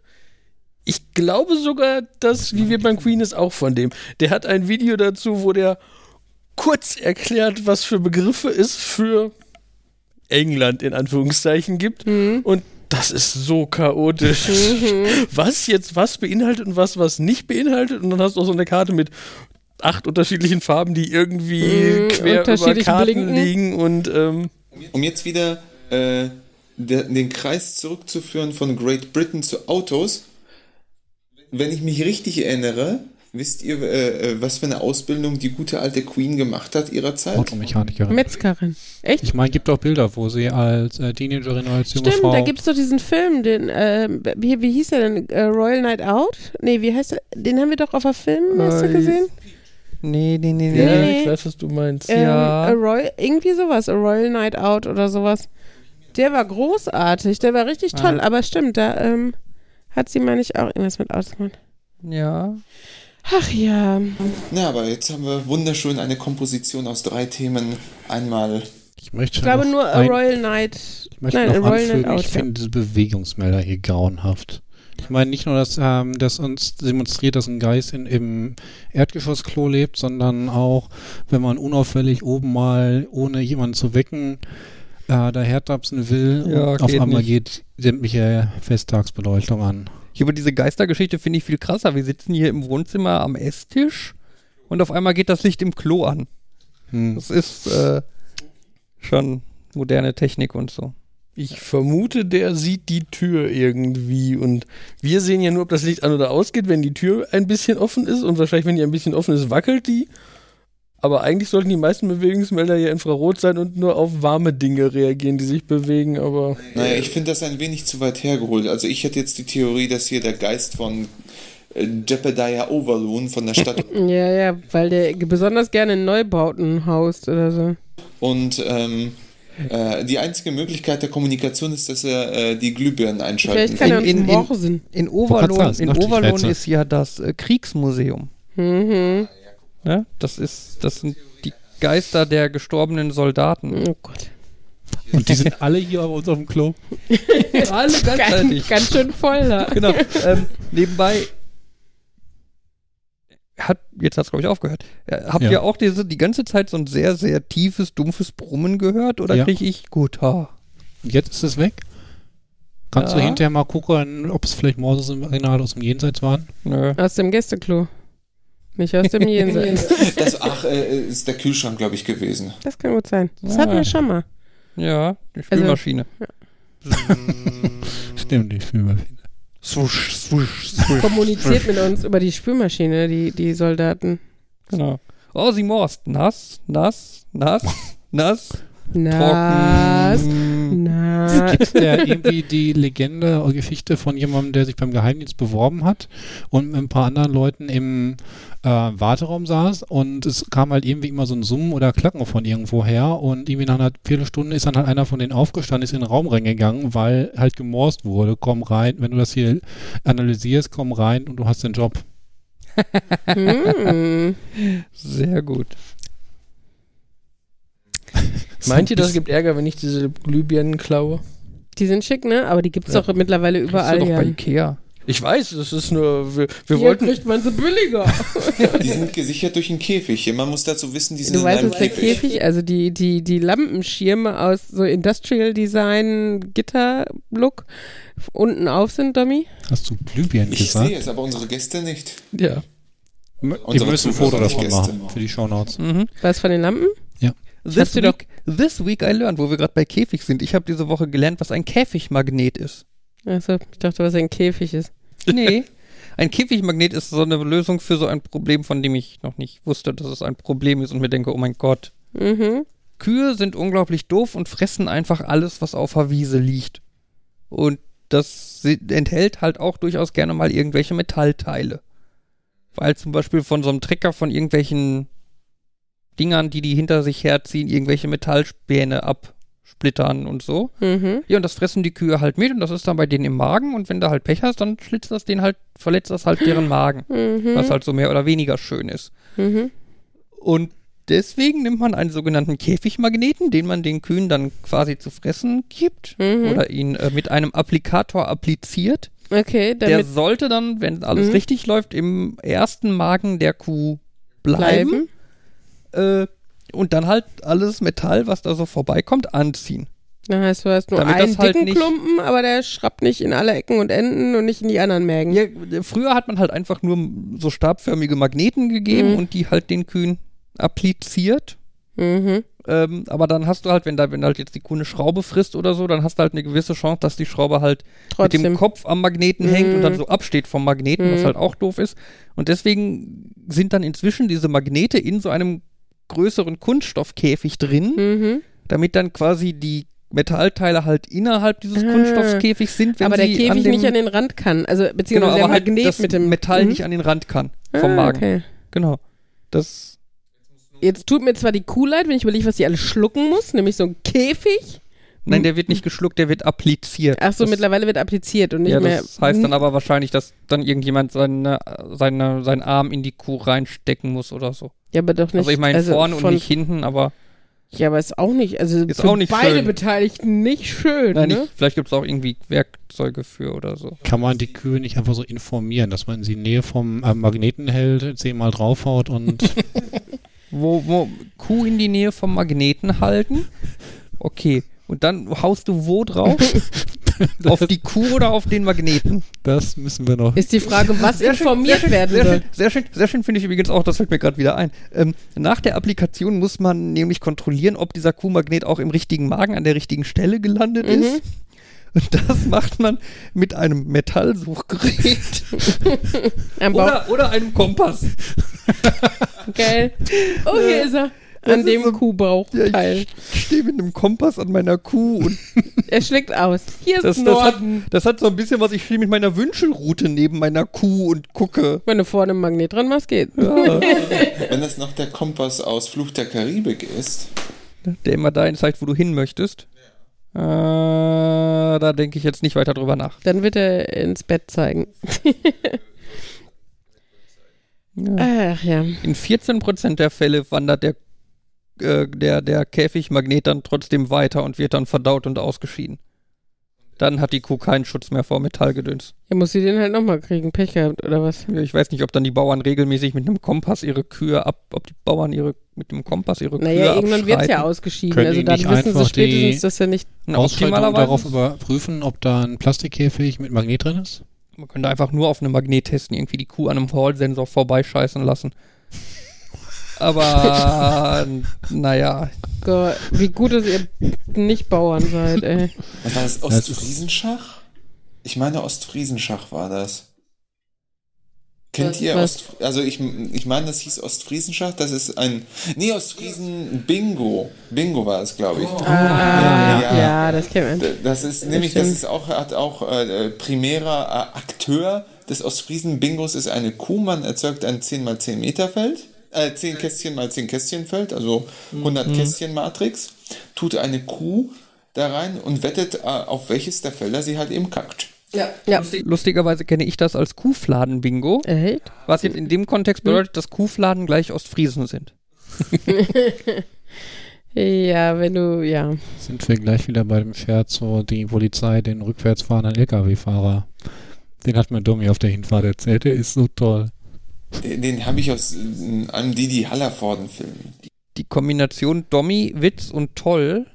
Ich glaube sogar, dass Wie wir beim Queen ist auch von dem. Der hat ein Video dazu, wo der kurz erklärt, was für Begriffe es für England in Anführungszeichen gibt. Mhm. Und das ist so chaotisch. Was jetzt was beinhaltet und was was nicht beinhaltet. Und dann hast du auch so eine Karte mit acht unterschiedlichen Farben, die irgendwie Mhm, quer über Karten blinken. liegen. Und ähm, Um jetzt wieder äh, den Kreis zurückzuführen von Great Britain zu Autos. Wenn ich mich richtig erinnere, wisst ihr, äh, äh, was für eine Ausbildung die gute alte Queen gemacht hat ihrer Zeit? Automechanikerin. Metzgerin. Echt? Ich meine, gibt auch Bilder, wo sie als äh, Teenagerin oder als junge Stimmt, Frau. da gibt's doch diesen Film, den, äh, wie, wie hieß der denn? Äh, Royal Night Out? Nee, wie heißt der? Den haben wir doch auf der Filmmesse Äh, gesehen? Nee, nee, nee, ja, nee. nee. ich weiß, was du meinst. Ähm, ja. A Royal, irgendwie sowas, A Royal Night Out oder sowas. Der war großartig, der war richtig toll, Ah. aber stimmt, da ähm, hat sie, meine ich, auch irgendwas mit ausgemacht. Ja. Ach ja. Na, aber jetzt haben wir wunderschön eine Komposition aus drei Themen einmal. ich möchte Ich glaube nur A ein- Royal Night. Ich möchte Nein, A noch Royal anfügen, Night Out. ich ja. finde diese Bewegungsmelder hier grauenhaft. Ich meine nicht nur, dass ähm, das uns demonstriert, dass ein Geist in, im Erdgeschossklo lebt, sondern auch, wenn man unauffällig oben mal, ohne jemanden zu wecken, äh, dahertapsen will Ja, und auf geht einmal nicht. geht sämtliche Festtagsbeleuchtung an. Hier über diese Geistergeschichte finde ich viel krasser. Wir sitzen hier im Wohnzimmer am Esstisch und auf einmal geht das Licht im Klo an. Hm. Das ist äh, schon moderne Technik und so. Ich vermute, der sieht die Tür irgendwie und wir sehen ja nur, ob das Licht an oder ausgeht, wenn die Tür ein bisschen offen ist und wahrscheinlich, wenn die ein bisschen offen ist, wackelt die. Aber eigentlich sollten die meisten Bewegungsmelder ja infrarot sein und nur auf warme Dinge reagieren, die sich bewegen, aber Naja, ich finde das ein wenig zu weit hergeholt. Also ich hätte jetzt die Theorie, dass hier der Geist von äh, Jebediah Overloon von der Stadt Ja, ja, weil der besonders gerne in Neubauten haust oder so. und ähm, äh, die einzige Möglichkeit der Kommunikation ist, dass er äh, die Glühbirnen einschalten Vielleicht kann er uns In- in-. In Overlohn, in die Overlohn ist ja das äh, Kriegsmuseum. Mhm. Ne? Das ist, das sind die Geister der gestorbenen Soldaten. Oh Gott. Und die sind alle hier bei uns auf dem Klo. Alle Ganz, gleichzeitig. ganz schön voll da. genau. Ähm, nebenbei hat jetzt hat's glaube ich aufgehört. Äh, Habt Ja. ihr auch diese die ganze Zeit so ein sehr sehr tiefes dumpfes Brummen gehört oder Ja. kriege ich gut? Ha. Und jetzt ist es weg. Kannst du Ja. hinterher mal gucken, ob es vielleicht Morses im Original aus dem Jenseits waren? Nö. Aus dem Gästeklo. Nicht aus dem Jenseits. Das, ach, äh, ist der Kühlschrank, glaube ich, gewesen. Das kann gut sein. Das Ja. hatten wir schon mal. Ja, die Spülmaschine. Stimmt, die Spülmaschine. Swusch, swusch, swusch. Kommuniziert mit uns über die Spülmaschine, die, die Soldaten. Genau. Oh, sie morst. Nass, nass, nass, nass, Nass. trocken. Na. Gibt es da irgendwie die Legende oder Geschichte von jemandem, der sich beim Geheimdienst beworben hat und mit ein paar anderen Leuten im äh, Warteraum saß und es kam halt irgendwie immer so ein Summen oder Klacken von irgendwo her und irgendwie nach einer Viertelstunde ist dann halt einer von denen aufgestanden, ist in den Raum reingegangen, weil halt gemorst wurde, komm rein, wenn du das hier analysierst, komm rein und du hast den Job. Hm. Sehr gut. Meint ihr, das gibt Ärger, wenn ich diese Glühbirnen klaue? Die sind schick, ne? Aber die gibt's Ja. doch mittlerweile überall. Bist du doch bei Ja. Ikea. Ich weiß, das ist nur, wir, wir Hier wollten, kriegt man sie billiger. Die sind gesichert durch einen Käfig. Man muss dazu wissen, die sind Du in weißt, einem dass der Käfig. Käfig, also die, die, die Lampenschirme aus so Industrial Design Gitter-Look unten auf sind, Domi. Hast du Glühbirnen Ich gesagt? sehe es, aber unsere Gäste nicht. ja. Die Unsere müssen ein Foto davon nicht machen Gäste. für die Shownotes. Mhm. Was von den Lampen? This week, this week I learned, wo wir gerade bei Käfig sind. Ich habe diese Woche gelernt, was ein Käfigmagnet ist. Achso, ich dachte, was ein Käfig ist. Nee. Ein Käfigmagnet ist so eine Lösung für so ein Problem, von dem ich noch nicht wusste, dass es ein Problem ist und mir denke, oh mein Gott. Mhm. Kühe sind unglaublich doof und fressen einfach alles, was auf der Wiese liegt. Und das enthält halt auch durchaus gerne mal irgendwelche Metallteile. Weil zum Beispiel von so einem Trecker von irgendwelchen Dingern, die die hinter sich herziehen, irgendwelche Metallspäne absplittern und so. Mhm. Ja, und das fressen die Kühe halt mit und das ist dann bei denen im Magen und wenn du halt Pech hast, dann schlitzt das den halt, verletzt das halt deren Magen. Mhm. Was halt so mehr oder weniger schön ist. Mhm. Und deswegen nimmt man einen sogenannten Käfigmagneten, den man den Kühen dann quasi zu fressen gibt Mhm. oder ihn äh, mit einem Applikator appliziert. Okay, Der sollte dann, wenn alles Mhm. richtig läuft, im ersten Magen der Kuh bleiben. bleiben. Äh, und dann halt alles Metall, was da so vorbeikommt, anziehen. Das heißt, du hast nur Damit einen halt dicken Klumpen, aber der schrappt nicht in alle Ecken und Enden und nicht in die anderen Mägen. Ja, früher hat man halt einfach nur so stabförmige Magneten gegeben Mhm. und die halt den Kühen appliziert. Mhm. Ähm, aber dann hast du halt, wenn da, wenn halt jetzt die Kuh eine Schraube frisst oder so, dann hast du halt eine gewisse Chance, dass die Schraube halt mit dem Trotzdem. Kopf am Magneten Mhm. hängt und dann so absteht vom Magneten, was Mhm. halt auch doof ist. Und deswegen sind dann inzwischen diese Magnete in so einem größeren Kunststoffkäfig drin, Mhm. damit dann quasi die Metallteile halt innerhalb dieses Ah. Kunststoffkäfigs sind, wenn Aber der Käfig an dem, nicht an den Rand kann. Also genau, beziehungsweise aber der halt Magnet das mit dem Metall Mhm. nicht an den Rand kann vom ah, Magen. Okay. Genau. Das Jetzt tut mir zwar die Kuh leid, wenn ich überlege, was die alles schlucken muss, nämlich so ein Käfig. Nein, der wird nicht geschluckt, der wird appliziert. Ach so, das, mittlerweile wird appliziert und nicht Ja, mehr. das heißt dann aber wahrscheinlich, dass dann irgendjemand seine, seine, seinen Arm in die Kuh reinstecken muss oder so. Ja, aber doch nicht. also ich meine vorne und nicht hinten, aber Ja, aber ist auch nicht. Also Ist für auch nicht beide schön. Beteiligten nicht schön. nein, ne? nicht, vielleicht gibt es auch irgendwie Werkzeuge für oder so. Kann man die Kühe nicht einfach so informieren, dass man sie in Nähe vom äh, Magneten hält, zehnmal draufhaut und Wo, wo Kuh in die Nähe vom Magneten halten. Okay. Und dann haust du wo drauf? auf die Kuh oder auf den Magneten? das müssen wir noch. Ist die Frage, was informiert sehr werden schön, soll. Sehr schön, sehr schön, sehr schön finde ich übrigens auch, das fällt mir gerade wieder ein. Ähm, nach der Applikation muss man nämlich kontrollieren, ob dieser Kuhmagnet auch im richtigen Magen an der richtigen Stelle gelandet Mhm. ist. Und das macht man mit einem Metallsuchgerät Bauch. oder, oder einem Kompass. Geil. Oh, hier ist er. Das An dem so- Kuhbauchteil. Ich stehe mit einem Kompass an meiner Kuh und Er schlägt aus. Hier ist das, das, hat, Norden. das hat so ein bisschen was, ich stehe mit meiner Wünschelrute neben meiner Kuh und gucke. Wenn du vorne ein Magnet dran machst, geht. Ja, Wenn das noch der Kompass aus Fluch der Karibik ist, der immer dahin zeigt, wo du hin möchtest. Äh, da denke ich jetzt nicht weiter drüber nach. Dann wird er ins Bett zeigen. Ja. Ach ja. In 14% der Fälle wandert der, äh, der, der Käfigmagnet dann trotzdem weiter und wird dann verdaut und ausgeschieden. Dann hat die Kuh keinen Schutz mehr vor Metallgedöns. Er muss sie den halt nochmal kriegen. Pech gehabt, oder was? Ja, Ich weiß nicht, ob dann die Bauern regelmäßig mit einem Kompass ihre Kühe ab, ob die Bauern ihre mit dem Kompass ihre Naja, Kühe irgendwann wird es ja ausgeschieden. Können also dann wissen sie spätestens, dass er nicht. Optimalerweise, darauf überprüfen, ob da ein Plastikkäfig mit Magnet drin ist? man könnte einfach nur auf einem Magnet testen, irgendwie die Kuh an einem Hall-Sensor vorbeischeißen lassen. Aber naja, Gott, wie gut, dass ihr nicht Bauern seid, ey. Was war das? Das ist- Ostfriesenschach? Ich meine, Ostfriesenschach war das. Kennt Was- ihr was? Ost, also ich, ich meine, das hieß Ostfriesenschach, das ist ein, nee, Ostfriesen Bingo. Bingo war es, glaube ich. Ah, ja, Ja. das kennt man. Das ist nämlich, das stimmt. ist auch, hat auch äh, primärer äh, Akteur des Ostfriesen Bingos ist eine Kuh. Man erzeugt ein 10 x 10 Meter Feld, äh, 10 Kästchen x 10 Kästchen Feld, also 100 Kästchen Matrix, tut eine Kuh da rein und wettet, äh, auf welches der Felder sie halt eben kackt. Ja. lustigerweise kenne ich das als Kuhfladen-Bingo, Echt? was jetzt in dem Kontext bedeutet, dass Kuhfladen gleich Ostfriesen sind. Ja, wenn du, ja. Sind wir gleich wieder bei dem Scherz, wo die Polizei den rückwärts fahrenden LKW-Fahrer, den hat mir Domi auf der Hinfahrt erzählt, der ist so toll. Den, den habe ich aus äh, einem Didi Hallervorden-Film. Die Kombination Dommy, Witz und Toll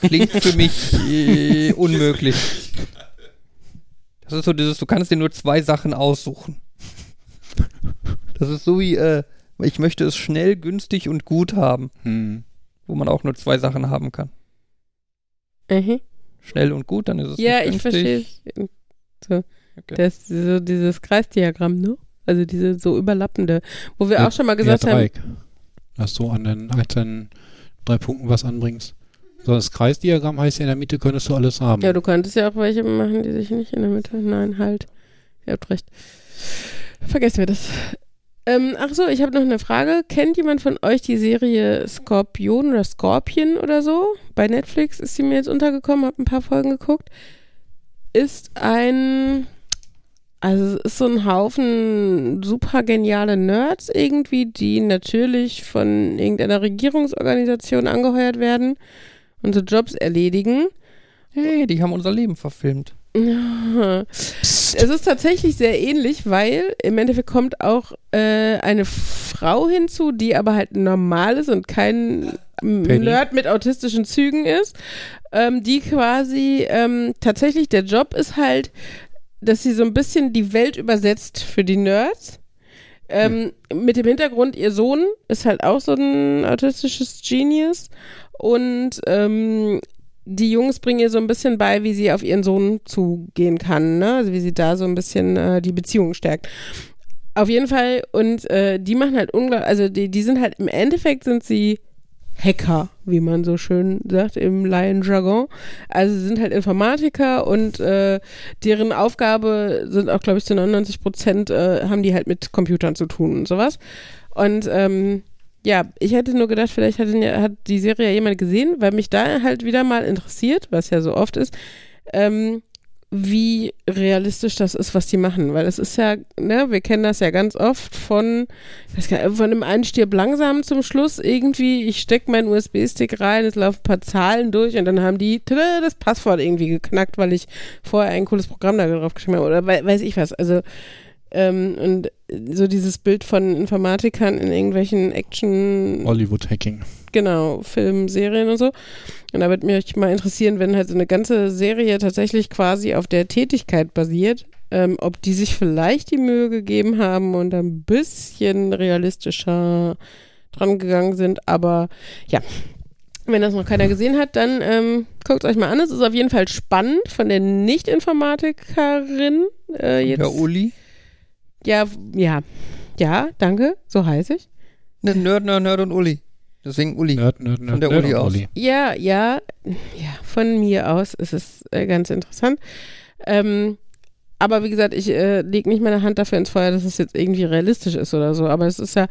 klingt für mich äh, unmöglich. Das ist so dieses, du kannst dir nur zwei Sachen aussuchen. Das ist so wie, äh, ich möchte es schnell, günstig und gut haben, Hm. wo man auch nur zwei Sachen haben kann. Mhm. Schnell und gut, dann ist es Ja, nicht ich verstehe. So. Okay. Das ist so dieses Kreisdiagramm, ne? Also diese so überlappende, wo wir Ja, auch schon mal gesagt ja, haben. Dass du an den einzelnen drei Punkten was anbringst. So, das Kreisdiagramm heißt ja, in der Mitte könntest du alles haben. ja, du könntest ja auch welche machen, die sich nicht in der Mitte. Nein, halt. Ihr habt recht. Vergessen wir das. Ähm, ach so, ich habe noch eine Frage. Kennt jemand von euch die Serie Skorpion oder Scorpion oder so? Bei Netflix ist sie mir jetzt untergekommen, habe ein paar Folgen geguckt. Ist ein, also es ist so ein Haufen super geniale Nerds irgendwie, die natürlich von irgendeiner Regierungsorganisation angeheuert werden und so Jobs erledigen. Hey, die haben unser Leben verfilmt. Es ist tatsächlich sehr ähnlich, weil im Endeffekt kommt auch äh, eine Frau hinzu, die aber halt normal ist und kein Penny. Nerd mit autistischen Zügen ist, ähm, die quasi ähm, tatsächlich der Job ist halt, dass sie so ein bisschen die Welt übersetzt für die Nerds. Ähm, Mit dem Hintergrund, ihr Sohn ist halt auch so ein autistisches Genius und ähm, die Jungs bringen ihr so ein bisschen bei, wie sie auf ihren Sohn zugehen kann, ne? Also wie sie da so ein bisschen äh, die Beziehung stärkt. Auf jeden Fall, und äh, die machen halt unglaublich, also die, die sind halt im Endeffekt sind sie Hacker, wie man so schön sagt im Laienjargon. Also sie sind halt Informatiker und äh, deren Aufgabe sind auch, glaube ich, zu 99 Prozent äh, haben die halt mit Computern zu tun und sowas. Und ähm, ja, ich hätte nur gedacht, vielleicht hat, hat die Serie ja jemand gesehen, weil mich da halt wieder mal interessiert, was ja so oft ist, ähm, wie realistisch das ist, was die machen. Weil es ist ja, ne, wir kennen das ja ganz oft von, ich nicht, von einem einen stirb langsam zum Schluss irgendwie, ich stecke meinen USB-Stick rein, es laufen ein paar Zahlen durch und dann haben die tada, das Passwort irgendwie geknackt, weil ich vorher ein cooles Programm da drauf geschrieben habe oder wei- weiß ich was. Also ähm, und so dieses Bild von Informatikern in irgendwelchen Action, Hollywood-Hacking. Genau, Filmen, Serien und so. Und da würde mich mal interessieren, wenn halt so eine ganze Serie tatsächlich quasi auf der Tätigkeit basiert, ähm, ob die sich vielleicht die Mühe gegeben haben und ein bisschen realistischer dran gegangen sind. Aber ja, wenn das noch keiner gesehen hat, dann ähm, guckt euch mal an. Es ist auf jeden Fall spannend von der Nicht-Informatikerin. Äh, jetzt. Der Uli. Ja, ja, ja, danke, so heiße ich. Ne, Nerd, Nerd, Nerd und Uli. Deswegen Uli. Nerd, nerd, nerd, Von der nerd Uli aus. Ja, ja, ja, von mir aus ist es äh, ganz interessant. Ähm, aber wie gesagt, ich äh, lege nicht meine Hand dafür ins Feuer, dass es jetzt irgendwie realistisch ist oder so. Aber es ist ja,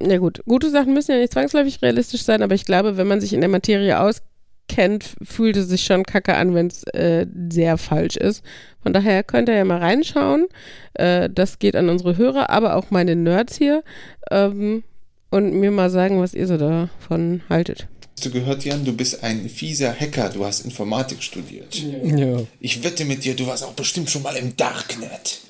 na gut, gute Sachen müssen ja nicht zwangsläufig realistisch sein, aber ich glaube, wenn man sich in der Materie auskennt, fühlt es sich schon kacke an, wenn es äh, sehr falsch ist. Von daher könnt ihr ja mal reinschauen. Äh, das geht an unsere Hörer, aber auch meine Nerds hier. Ähm, und mir mal sagen, was ihr so davon haltet. Hast du gehört, Jan, du bist ein fieser Hacker, du hast Informatik studiert. Ja. Ich wette mit dir, du warst auch bestimmt schon mal im Darknet.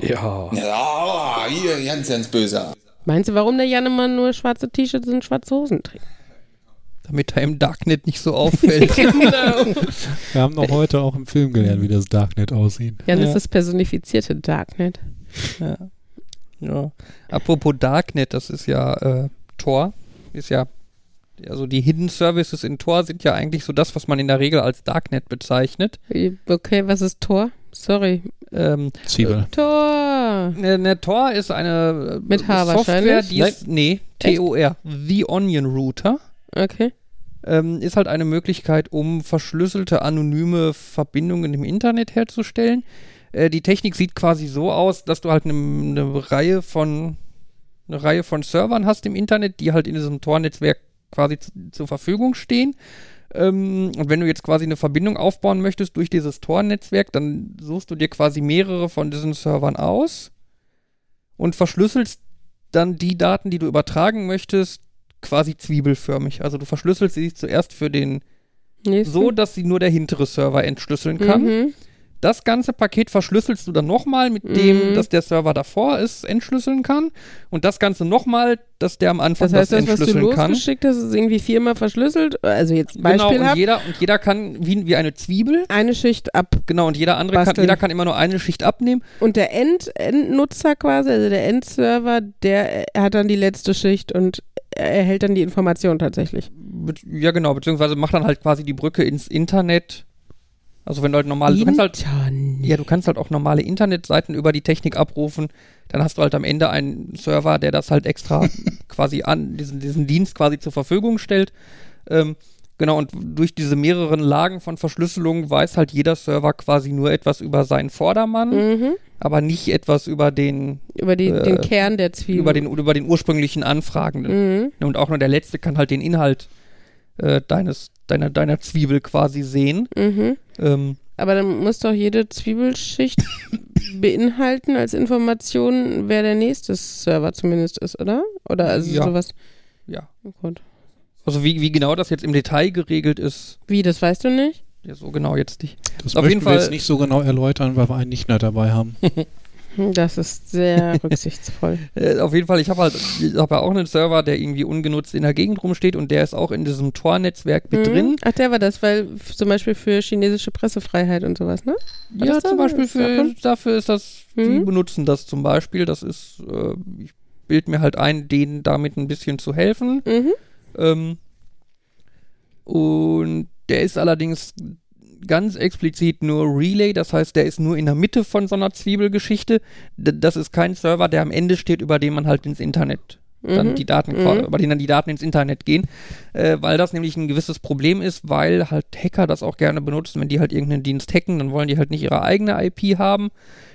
Ja. Ja, hier, ganz, ganz böse. Meinst du, warum der Jan immer nur schwarze T-Shirts und schwarze Hosen trägt? Damit er im Darknet nicht so auffällt. genau. Wir haben noch heute auch im Film gelernt, wie das Darknet aussieht. Jan Ja. ist das personifizierte Darknet. ja. Ja. Apropos Darknet, das ist ja äh, Tor. Ist ja, also die Hidden Services in Tor sind ja eigentlich so das, was man in der Regel als Darknet bezeichnet. Okay, was ist Tor? Sorry. Ähm, Zwiebel. Tor. Ne, ne, Tor ist eine äh, Mit H Software, die ist, nee, T-O-R, The Onion Router, Okay. ähm, ist halt eine Möglichkeit, um verschlüsselte, anonyme Verbindungen im Internet herzustellen. Äh, die Technik sieht quasi so aus, dass du halt eine ne Reihe von eine Reihe von Servern hast im Internet, die halt in diesem Tor-Netzwerk quasi zu, zur Verfügung stehen. Ähm, und wenn du jetzt quasi eine Verbindung aufbauen möchtest durch dieses Tor-Netzwerk, dann suchst du dir quasi mehrere von diesen Servern aus und verschlüsselst dann die Daten, die du übertragen möchtest, quasi zwiebelförmig. Also du verschlüsselst sie zuerst für den Nächsten. so, dass sie nur der hintere Server entschlüsseln kann. Mhm. Das ganze Paket verschlüsselst du dann nochmal mit dem, Mhm. dass der Server davor ist, entschlüsseln kann. Und das Ganze nochmal, dass der am Anfang Das heißt, das, das, was du entschlüsseln kann. losgeschickt hast, ist irgendwie viermal verschlüsselt. Also jetzt Genau, und jeder, und jeder kann, wie, wie eine Zwiebel, eine Schicht ab. genau, und jeder andere kann, jeder kann immer nur eine Schicht abnehmen. Und der End Endnutzer quasi, also der Endserver, der äh, hat dann die letzte Schicht und er erhält dann die Information tatsächlich. Ja, genau, beziehungsweise macht dann halt quasi die Brücke ins Internet. Also wenn du halt normal, du kannst halt, ja, du kannst halt auch normale Internetseiten über die Technik abrufen. Dann hast du halt am Ende einen Server, der das halt extra quasi an, diesen, diesen Dienst quasi zur Verfügung stellt. Ähm, genau, und durch diese mehreren Lagen von Verschlüsselung weiß halt jeder Server quasi nur etwas über seinen Vordermann, Mhm. aber nicht etwas über den, Über die, Äh, den Kern der Zwiebel. über den, über den ursprünglichen Anfragenden. Mhm. Und auch nur der Letzte kann halt den Inhalt äh, deines, deiner, deiner Zwiebel quasi sehen. Mhm. Ähm, Aber dann muss doch jede Zwiebelschicht beinhalten als Information, wer der nächste Server zumindest ist, oder? Oder also Ja. sowas. ja. Oh Gott. Also wie, wie genau das jetzt im Detail geregelt ist, Wie, das weißt du nicht? ja so genau jetzt nicht. Das Auf jeden wir Fall- jetzt nicht so genau erläutern, weil wir einen Nicht-Nerd dabei haben. Das ist sehr rücksichtsvoll. Äh, auf jeden Fall, ich habe halt, ich habe ja auch einen Server, der irgendwie ungenutzt in der Gegend rumsteht und der ist auch in diesem Tor-Netzwerk mit Mhm. drin. Ach, der war das, weil zum Beispiel für chinesische Pressefreiheit und sowas, ne? War Ja, zum da? Beispiel für, davon? dafür ist das, die Mhm. benutzen das zum Beispiel. Das ist, äh, ich bilde mir halt ein, denen damit ein bisschen zu helfen. Mhm. Ähm, und der ist allerdings ganz explizit nur Relay, das heißt, der ist nur in der Mitte von so einer Zwiebelgeschichte. D das ist kein Server, der am Ende steht, über den man halt ins Internet dann Mhm. die Daten, Mhm. über den dann die Daten ins Internet gehen, äh, weil das nämlich ein gewisses Problem ist, weil halt Hacker das auch gerne benutzen, wenn die halt irgendeinen Dienst hacken, dann wollen die halt nicht ihre eigene IP haben.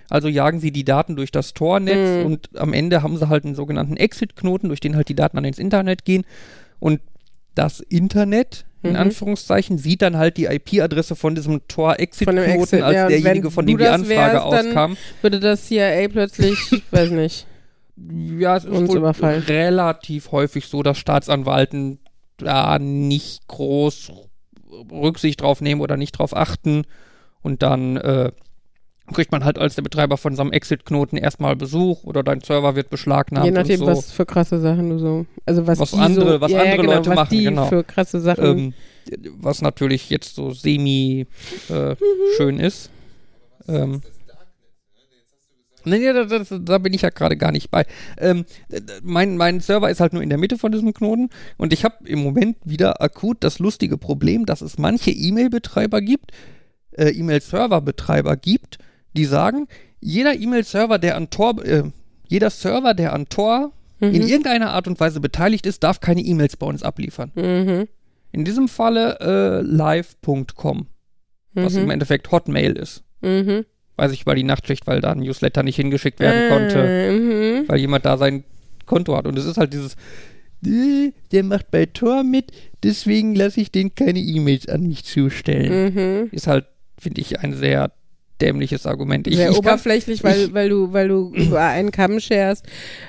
Also jagen sie die Daten durch das Tor-Netz Mhm. und am Ende haben sie halt einen sogenannten Exit-Knoten, durch den halt die Daten dann ins Internet gehen. Und das Internet, in Mhm. Anführungszeichen, sieht dann halt die IP-Adresse von diesem Tor-Exit-Knoten Exit, als ja, derjenige, von dem die Anfrage auskam. Würde das CIA plötzlich, weiß nicht. Ja, es ist wohl überfallen. relativ häufig so, dass Staatsanwalten da nicht groß Rücksicht drauf nehmen oder nicht drauf achten und dann äh, kriegt man halt als der Betreiber von so einem Exit-Knoten erstmal Besuch oder dein Server wird beschlagnahmt Je nachdem, so. was für krasse Sachen du so. Also was, Was andere- so, was ja, andere genau, Leute was machen, die genau. für krasse Sachen. ähm, was natürlich jetzt so semi äh, schön ist. Ähm, Nee, nee, da, da, da bin ich ja gerade gar nicht bei. Ähm, mein, mein Server ist halt nur in der Mitte von diesem Knoten und ich habe im Moment wieder akut das lustige Problem, dass es manche E-Mail-Betreiber gibt, äh, E-Mail-Server-Betreiber gibt, die sagen, jeder E-Mail-Server, der an Tor, äh, jeder Server, der an Tor in Mhm. irgendeiner Art und Weise beteiligt ist, darf keine E-Mails bei uns abliefern. mhm. In diesem Falle äh, live.com, was im Mhm. Endeffekt Hotmail ist. Mhm. Weiß ich über die Nachtschicht, weil da ein Newsletter nicht hingeschickt werden konnte, Äh, mhm. weil jemand da sein Konto hat. Und es ist halt dieses, äh, der macht bei Tor mit, deswegen lasse ich den keine E-Mails an mich zustellen. Mhm. Ist halt, finde ich, ein sehr dämliches Argument. Ich, Sehr ich kann, oberflächlich, weil, ich- weil du, weil du über einen Kamm scherst,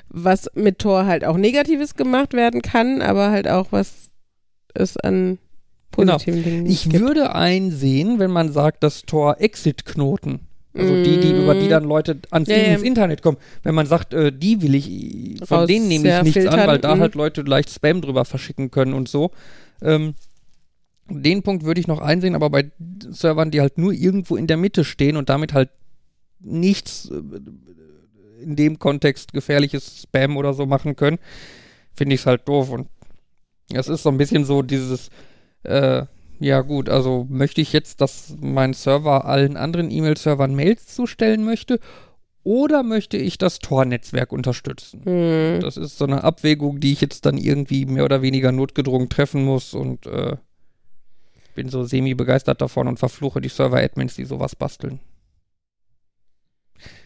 was mit Tor halt auch Negatives gemacht werden kann, aber halt auch was es an positiven Dingen ich gibt. würde einsehen, wenn man sagt, dass Tor Exit-Knoten, also die, die, Mm. über die dann Leute ans Ja, ja. ins Internet kommen, wenn man sagt, äh, die will ich, von Raus, denen nehme ich ja, nichts an, filtern, weil da mhm. halt Leute leicht Spam drüber verschicken können und so. Ähm, den Punkt würde ich noch einsehen, aber bei Servern, die halt nur irgendwo in der Mitte stehen und damit halt nichts äh, in dem Kontext gefährliches Spam oder so machen können, finde ich es halt doof. Und es ist so ein bisschen so dieses, äh, ja gut, also möchte ich jetzt, dass mein Server allen anderen E-Mail-Servern Mails zustellen möchte oder möchte ich das Tor-Netzwerk unterstützen? Hm. Das ist so eine Abwägung, die ich jetzt dann irgendwie mehr oder weniger notgedrungen treffen muss und äh, bin so semi-begeistert davon und verfluche die Server-Admins, die sowas basteln.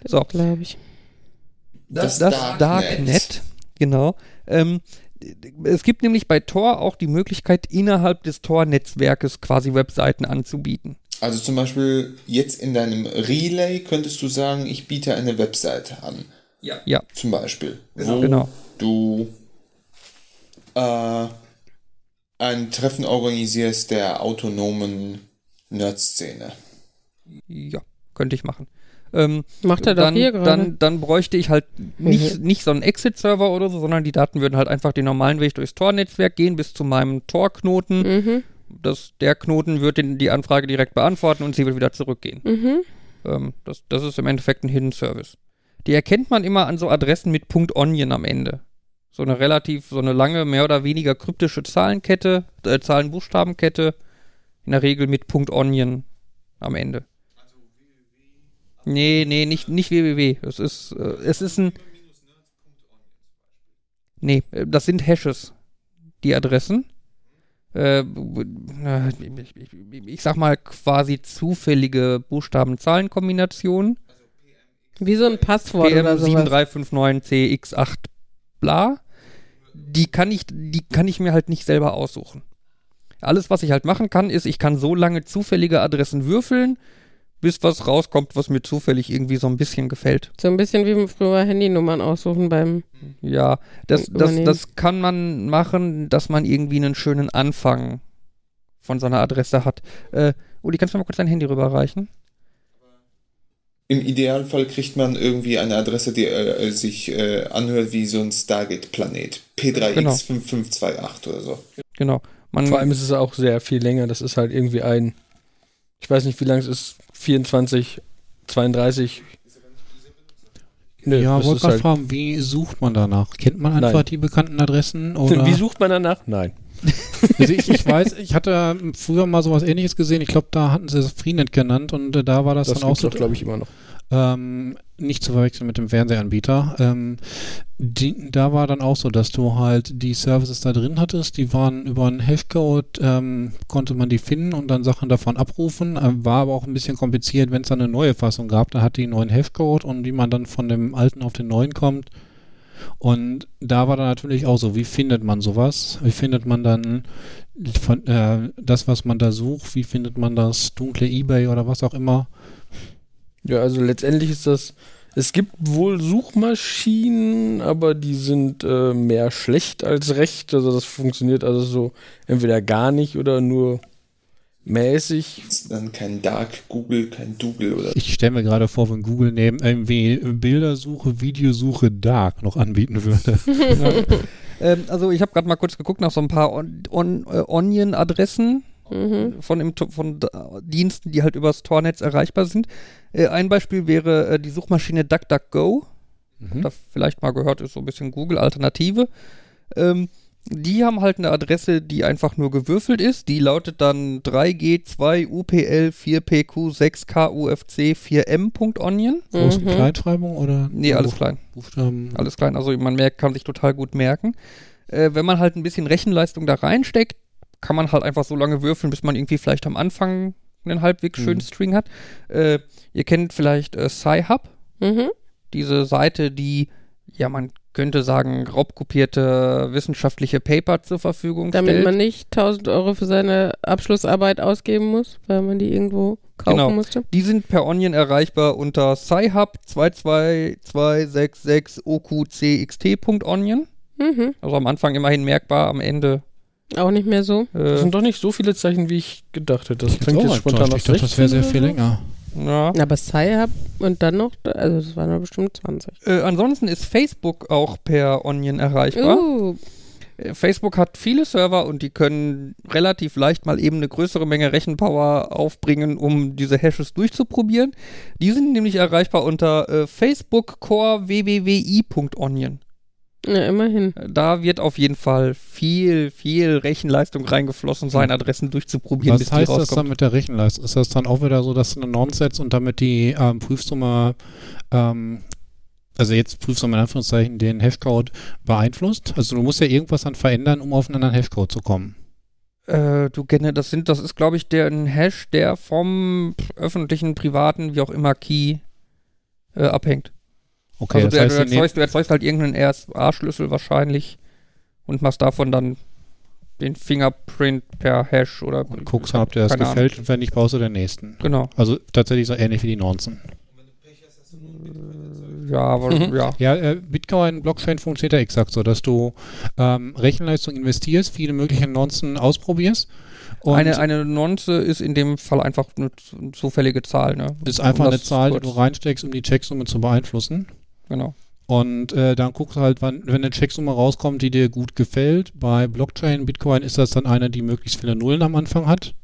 So, glaube ich. Das, das Darknet, genau. Ähm, es gibt nämlich bei Tor auch die Möglichkeit, innerhalb des Tor-Netzwerkes quasi Webseiten anzubieten. Also zum Beispiel jetzt in deinem Relay könntest du sagen, ich biete eine Webseite an. Ja. Zum Beispiel. Wo Genau. du äh, ein Treffen organisierst der autonomen Nerd-Szene. Ja, könnte ich machen. Ähm, Macht er doch dann, hier gerade. dann, dann bräuchte ich halt nicht, nicht so einen Exit-Server oder so, sondern die Daten würden halt einfach den normalen Weg durchs Tor-Netzwerk gehen bis zu meinem Tor-Knoten. Mhm. Das, der Knoten wird den, die Anfrage direkt beantworten und sie wird wieder zurückgehen. Mhm. Ähm, das, das ist im Endeffekt ein Hidden Service. Die erkennt man immer an so Adressen mit .onion am Ende. So eine relativ, so eine lange, mehr oder weniger kryptische Zahlenkette, äh, Zahlen-Buchstabenkette. In der Regel mit .onion am Ende. Nee, nee, nicht, nicht www. Es ist, äh, es ist ein. Nee, äh, das sind Hashes, die Adressen. Äh, äh, ich, ich, ich sag mal quasi zufällige Buchstaben-Zahlen-Kombinationen. Wie so ein Passwort oder sowas. PM7359CX8 bla. Die kann ich, die kann ich mir halt nicht selber aussuchen. Alles, was ich halt machen kann, ist, ich kann so lange zufällige Adressen würfeln, bis was rauskommt, was mir zufällig irgendwie so ein bisschen gefällt. So ein bisschen wie früher Handynummern aussuchen beim. Ja, das, das, das kann man machen, dass man irgendwie einen schönen Anfang von so einer Adresse hat. Äh, Uli, kannst du mal kurz dein Handy rüberreichen? Im Idealfall kriegt man irgendwie eine Adresse, die äh, sich äh, anhört wie so ein Stargate-Planet. Genau. P3X5528 oder so. Genau. Man, Vor allem ist es auch sehr viel länger. Das ist halt irgendwie ein, ich weiß nicht, wie lang es ist, 24, 32. Nö, ja, wollte gerade halt, fragen, wie sucht man danach? Kennt man einfach Nein. die bekannten Adressen? Oder? Wie sucht man danach? Nein. Also ich, ich weiß, ich hatte früher mal sowas ähnliches gesehen. Ich glaube, da hatten sie es Freenet genannt und äh, da war das, Das dann auch so. doch, glaube ich, immer noch. Ähm, nicht zu verwechseln mit dem Fernsehanbieter. Ähm, die, da war dann auch so, dass du halt die Services da drin hattest, die waren über einen Hashcode, ähm, konnte man die finden und dann Sachen davon abrufen. Ähm, war aber auch ein bisschen kompliziert, wenn es dann eine neue Fassung gab, dann hat die einen neuen Hashcode und wie man dann von dem alten auf den neuen kommt. Und da war dann natürlich auch so, wie findet man sowas? Wie findet man dann von, äh, das, was man da sucht? Wie findet man das dunkle Ebay oder was auch immer? Ja, also letztendlich ist das. Es gibt wohl Suchmaschinen, aber die sind äh, mehr schlecht als recht. Also das funktioniert also so entweder gar nicht oder nur mäßig. Ist dann kein Dark Google, kein Google oder Ich stelle mir gerade vor, wenn Google neben irgendwie Bildersuche, Videosuche Dark noch anbieten würde. ähm, also ich habe gerade mal kurz geguckt nach so ein paar on, on, äh, Onion-Adressen Mhm. von, im, von Diensten, die halt übers Tornetz erreichbar sind. Äh, ein Beispiel wäre äh, die Suchmaschine DuckDuckGo. Mhm. Da vielleicht mal gehört, ist so ein bisschen Google-Alternative. Ähm, die haben halt eine Adresse, die einfach nur gewürfelt ist. Die lautet dann 3G2UPL4PQ6KUFC 4M.onion. Groß Mhm. mit Kleinschreibung oder? Nee, alles klein. Buchstaben. Alles klein. Also man merkt, kann sich total gut merken. Äh, wenn man halt ein bisschen Rechenleistung da reinsteckt, kann man halt einfach so lange würfeln, bis man irgendwie vielleicht am Anfang einen halbwegs schönen Mhm. String hat. Äh, ihr kennt vielleicht äh, Sci-Hub, Mhm. diese Seite, die, ja, man könnte sagen, raubkopierte wissenschaftliche Paper zur Verfügung Damit stellt. man nicht 1000 Euro für seine Abschlussarbeit ausgeben muss, weil man die irgendwo kaufen Genau. musste. Die sind per Onion erreichbar unter sci-hub 22266OQCXT.onion. Mhm. Also am Anfang immerhin merkbar, am Ende. Auch nicht mehr so. Äh, Das sind doch nicht so viele Zeichen, wie ich gedacht hätte. Das klingt auch jetzt spontan ich dachte, das wäre sehr viel länger. Ja. Aber Sci-Hub und dann noch, also das waren doch bestimmt 20. äh, ansonsten ist Facebook auch per Onion erreichbar. Uh, Äh, Facebook hat viele Server und die können relativ leicht mal eben eine größere Menge Rechenpower aufbringen, um diese Hashes durchzuprobieren. Die sind nämlich erreichbar unter äh, Facebook Core wwwi.onion. ja, immerhin. Da wird auf jeden Fall viel, viel Rechenleistung reingeflossen, sein Adressen durchzuprobieren, Was bis die heißt das dann mit der Rechenleistung? Ist das dann auch wieder so, dass du eine Non setzt und damit die ähm, Prüfsumme, ähm, also jetzt Prüfsumme in Anführungszeichen, den Hashcode beeinflusst? Also du musst ja irgendwas dann verändern, um auf einen anderen Hashcode zu kommen. Äh, du kenne, das sind, das ist, glaube ich, der ein Hash, der vom öffentlichen, privaten, wie auch immer, Key äh, abhängt. Okay, also das du, heißt, du, erzeugst, du erzeugst halt irgendeinen RSA-Schlüssel wahrscheinlich und machst davon dann den Fingerprint per Hash oder und guckst, ob dir das gefällt und wenn nicht, brauchst du den nächsten. Genau. Also tatsächlich so ähnlich wie die Nonzen. Ja, aber Mhm. ja. Ja, äh, Bitcoin, Blockchain funktioniert ja exakt so, dass du ähm, Rechenleistung investierst, viele mögliche Nonzen ausprobierst und Eine, eine Nonce ist in dem Fall einfach eine zufällige Zahl, ne? ist einfach Um eine Zahl, die du reinsteckst, um die Checksumme zu beeinflussen. Genau. Und äh, dann guckst du halt, wann, wenn eine Checksumme rauskommt, die dir gut gefällt. Bei Blockchain, Bitcoin ist das dann eine, die möglichst viele Nullen am Anfang hat.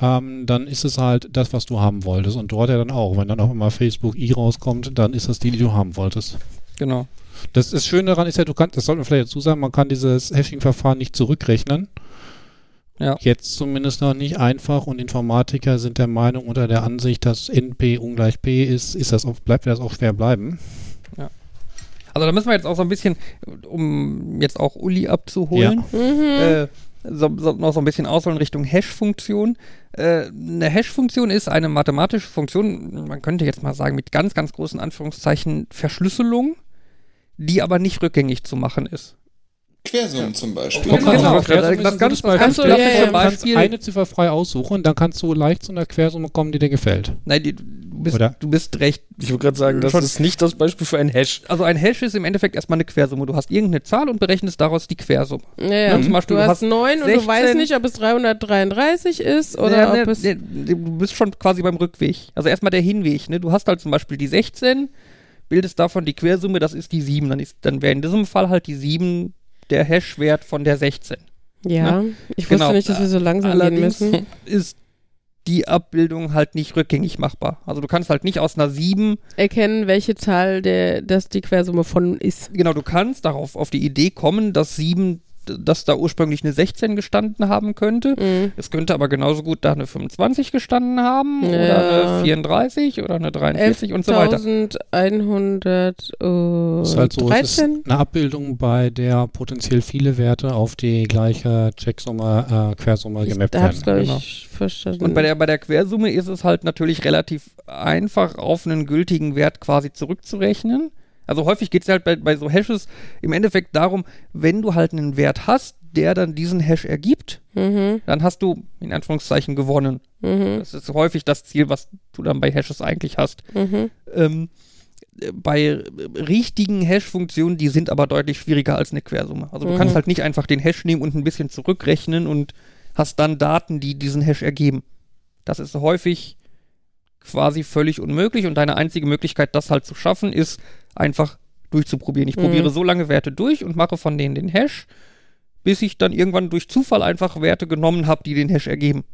Ähm, dann ist es halt das, was du haben wolltest. Und dort ja dann auch. Wenn dann auch immer Facebook I rauskommt, dann ist das die, die du haben wolltest. Genau. Das, das Schöne daran ist ja, du kannst, das sollte man vielleicht dazu sagen, man kann dieses Hashing-Verfahren nicht zurückrechnen. Ja. Jetzt zumindest noch nicht einfach und Informatiker sind der Meinung unter der Ansicht, dass NP ungleich P ist, ist das auch, bleibt das auch schwer bleiben. Also da müssen wir jetzt auch so ein bisschen, um jetzt auch Uli abzuholen, Mhm. äh, so, so, noch so ein bisschen ausholen Richtung Hash-Funktion. Äh, eine Hash-Funktion ist eine mathematische Funktion, man könnte jetzt mal sagen, mit ganz, ganz großen Anführungszeichen Verschlüsselung, die aber nicht rückgängig zu machen ist. Quersummen zum Beispiel. Genau, Quersummen genau. ist Das ein ganz Beispiel. So, Du ja, kannst ja. Beispiel- eine Ziffer frei aussuchen, dann kannst du leicht zu einer Quersumme kommen, die dir gefällt. Nein, die, bist, Oder? du bist recht. Ich wollte gerade sagen, das Schon- ist nicht das Beispiel für ein Hash. Also ein Hash ist im Endeffekt erstmal eine Quersumme. Du hast irgendeine Zahl und berechnest daraus die Quersumme. Ja, ja. Ne, zum Beispiel, du du hast hast 9 und 16. du weißt nicht, ob es 333 ist oder Ja, ne, ob es. ne, du bist schon quasi beim Rückweg. Also erstmal der Hinweg. Ne? Du hast halt zum Beispiel die 16, bildest davon die Quersumme, das ist die 7. Dann, ist, dann wäre in diesem Fall halt die 7 der Hash-Wert von der 16. Ja, ich wusste Genau. nicht, dass wir so langsam gehen Allerdings müssen. ist die Abbildung halt nicht rückgängig machbar. Also du kannst halt nicht aus einer 7, Erkennen, welche Zahl der, das die Quersumme von ist. genau, du kannst darauf auf die Idee kommen, dass 7, dass da ursprünglich eine 16 gestanden haben könnte. Mhm. Es könnte aber genauso gut da eine 25 gestanden haben Ja. oder eine 34 oder eine 43 und so weiter. 1100 Das ist halt so, es ist 13? eine Abbildung, bei der potenziell viele Werte auf die gleiche Checksumme, äh, Quersumme Ich gemappt hab's, glaube werden. ich, verstanden. Und bei der, bei der Quersumme ist es halt natürlich relativ einfach, auf einen gültigen Wert quasi zurückzurechnen. Also häufig geht es halt bei, bei so Hashes im Endeffekt darum, wenn du halt einen Wert hast, der dann diesen Hash ergibt, mhm, dann hast du in Anführungszeichen gewonnen. mhm, Das ist häufig das Ziel, was du dann bei Hashes eigentlich hast. mhm. Ähm, äh, bei richtigen Hash-Funktionen, die sind aber deutlich schwieriger als eine Quersumme. Also du Mhm. kannst halt nicht einfach den Hash nehmen und ein bisschen zurückrechnen und hast dann Daten, die diesen Hash ergeben. Das ist häufig quasi völlig unmöglich und deine einzige Möglichkeit, das halt zu schaffen, ist einfach durchzuprobieren. Ich Mhm. probiere so lange Werte durch und mache von denen den Hash, bis ich dann irgendwann durch Zufall einfach Werte genommen habe, die den Hash ergeben.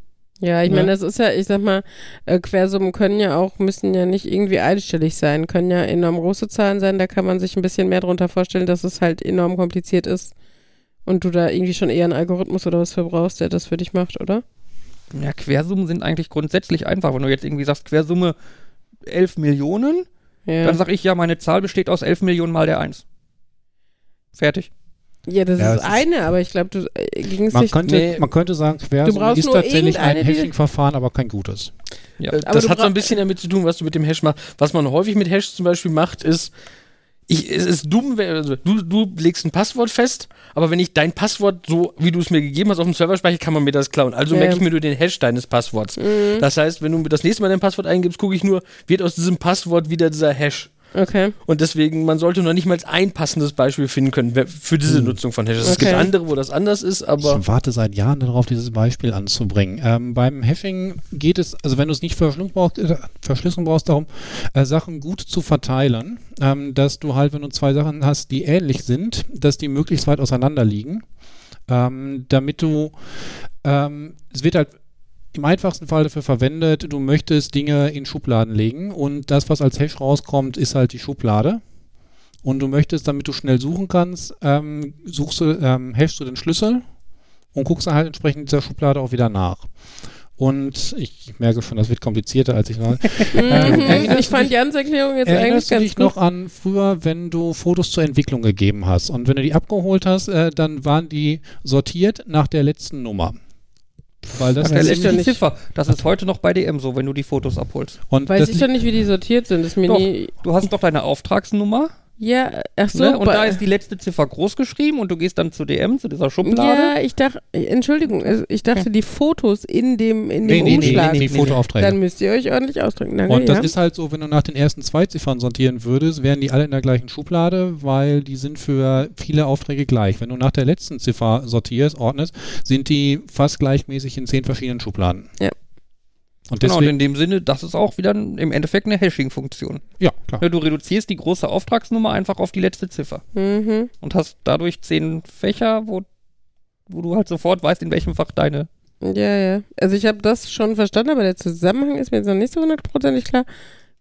Ja, ich Ja. meine, das ist ja, ich sag mal, äh, Quersummen können ja auch, müssen ja nicht irgendwie einstellig sein, können ja enorm große Zahlen sein, da kann man sich ein bisschen mehr drunter vorstellen, dass es halt enorm kompliziert ist und du da irgendwie schon eher einen Algorithmus oder was für brauchst, der das für dich macht, oder? Ja, Quersummen sind eigentlich grundsätzlich einfach. Wenn du jetzt irgendwie sagst, Quersumme 11 Millionen, Ja, dann sag ich ja, meine Zahl besteht aus 11 Millionen mal der 1. Fertig. ja das Ja, ist es ist- eine, aber ich glaube, du äh, ging es Man nicht. könnte, Nee. man könnte sagen, Quersumme brauchst ist tatsächlich ein Hashing-Verfahren, aber kein gutes. Ja. Äh, Aber das hat so ein bisschen damit zu tun, was du mit dem Hash machst. Was man häufig mit Hash zum Beispiel macht, ist, ich, es ist dumm, also du, du legst ein Passwort fest, aber wenn ich dein Passwort so, wie du es mir gegeben hast, auf dem Server speichere, kann man mir das klauen. Also Ja. merke ich mir nur den Hash deines Passworts. Das heißt, wenn du mir das nächste Mal dein Passwort eingibst, gucke ich nur, wird aus diesem Passwort wieder dieser Hash. Okay. Und deswegen, man sollte noch nicht mal ein passendes Beispiel finden können für diese Nutzung von Hashes. Es gibt Okay. andere, wo das anders ist, aber Ich warte seit Jahren darauf, dieses Beispiel anzubringen. Ähm, beim Hashing geht es, also wenn du es nicht Verschlüsselung brauchst, äh, Verschlüsselung brauchst darum, äh, Sachen gut zu verteilen, ähm, dass du halt, wenn du zwei Sachen hast, die ähnlich sind, dass die möglichst weit auseinander liegen, ähm, damit du, ähm, es wird halt im einfachsten Fall dafür verwendet, du möchtest Dinge in Schubladen legen und das, was als Hash rauskommt, ist halt die Schublade. Und du möchtest, damit du schnell suchen kannst, ähm, suchst du, ähm, hashst du den Schlüssel und guckst dann halt entsprechend dieser Schublade auch wieder nach. Und ich merke schon, das wird komplizierter, als ich war. Ähm, Mhm. Ich fand Jans Erklärung jetzt eigentlich Erinnerst du ganz dich gut. noch an früher, wenn du Fotos zur Entwicklung gegeben hast und wenn du die abgeholt hast, äh, dann waren die sortiert nach der letzten Nummer. Weil das ich letzte doch nicht. Ziffer. Das ist heute noch bei DM so, wenn du die Fotos abholst. und Weiß das ich doch nicht, wie die sortiert sind. Das ist mir Doch. nie. Du hast doch deine Auftragsnummer Ja, ach so. ne? und da ist die letzte Ziffer groß geschrieben und du gehst dann zu DM, zu dieser Schublade. Ja, ich dachte, Entschuldigung, also ich dachte, die Fotos in dem, in nee, dem nee, nee, Umschlag. nee, die Fotoaufträge. Dann müsst ihr euch ordentlich ausdrücken. Danke, Und das ja. ist halt so, wenn du nach den ersten zwei Ziffern sortieren würdest, wären die alle in der gleichen Schublade, weil die sind für viele Aufträge gleich. Wenn du nach der letzten Ziffer sortierst, ordnest, sind die fast gleichmäßig in zehn verschiedenen Schubladen. Ja. Und Genau, und deswegen, in dem Sinne, das ist auch wieder im Endeffekt eine Hashing-Funktion. ja, klar. Ne, Du reduzierst die große Auftragsnummer einfach auf die letzte Ziffer Mhm. und hast dadurch zehn Fächer, wo, wo du halt sofort weißt, in welchem Fach deine. Ja, ja. Also ich habe das schon verstanden, aber der Zusammenhang ist mir jetzt noch nicht so hundertprozentig klar.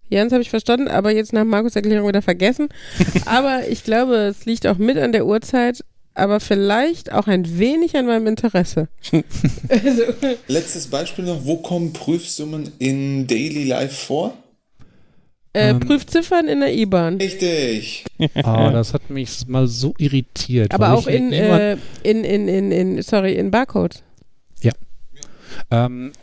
Jans habe ich verstanden, aber jetzt nach Markus Erklärung wieder vergessen. aber ich glaube, es liegt auch mit an der Uhrzeit, aber vielleicht auch ein wenig an meinem Interesse. also, Letztes Beispiel noch, wo kommen Prüfsummen in Daily Life vor? äh, Ähm. Prüfziffern in der IBAN. Richtig. Ah, das hat mich mal so irritiert. Aber auch in, äh, in, in, in, in, sorry, in Barcodes. Ähm,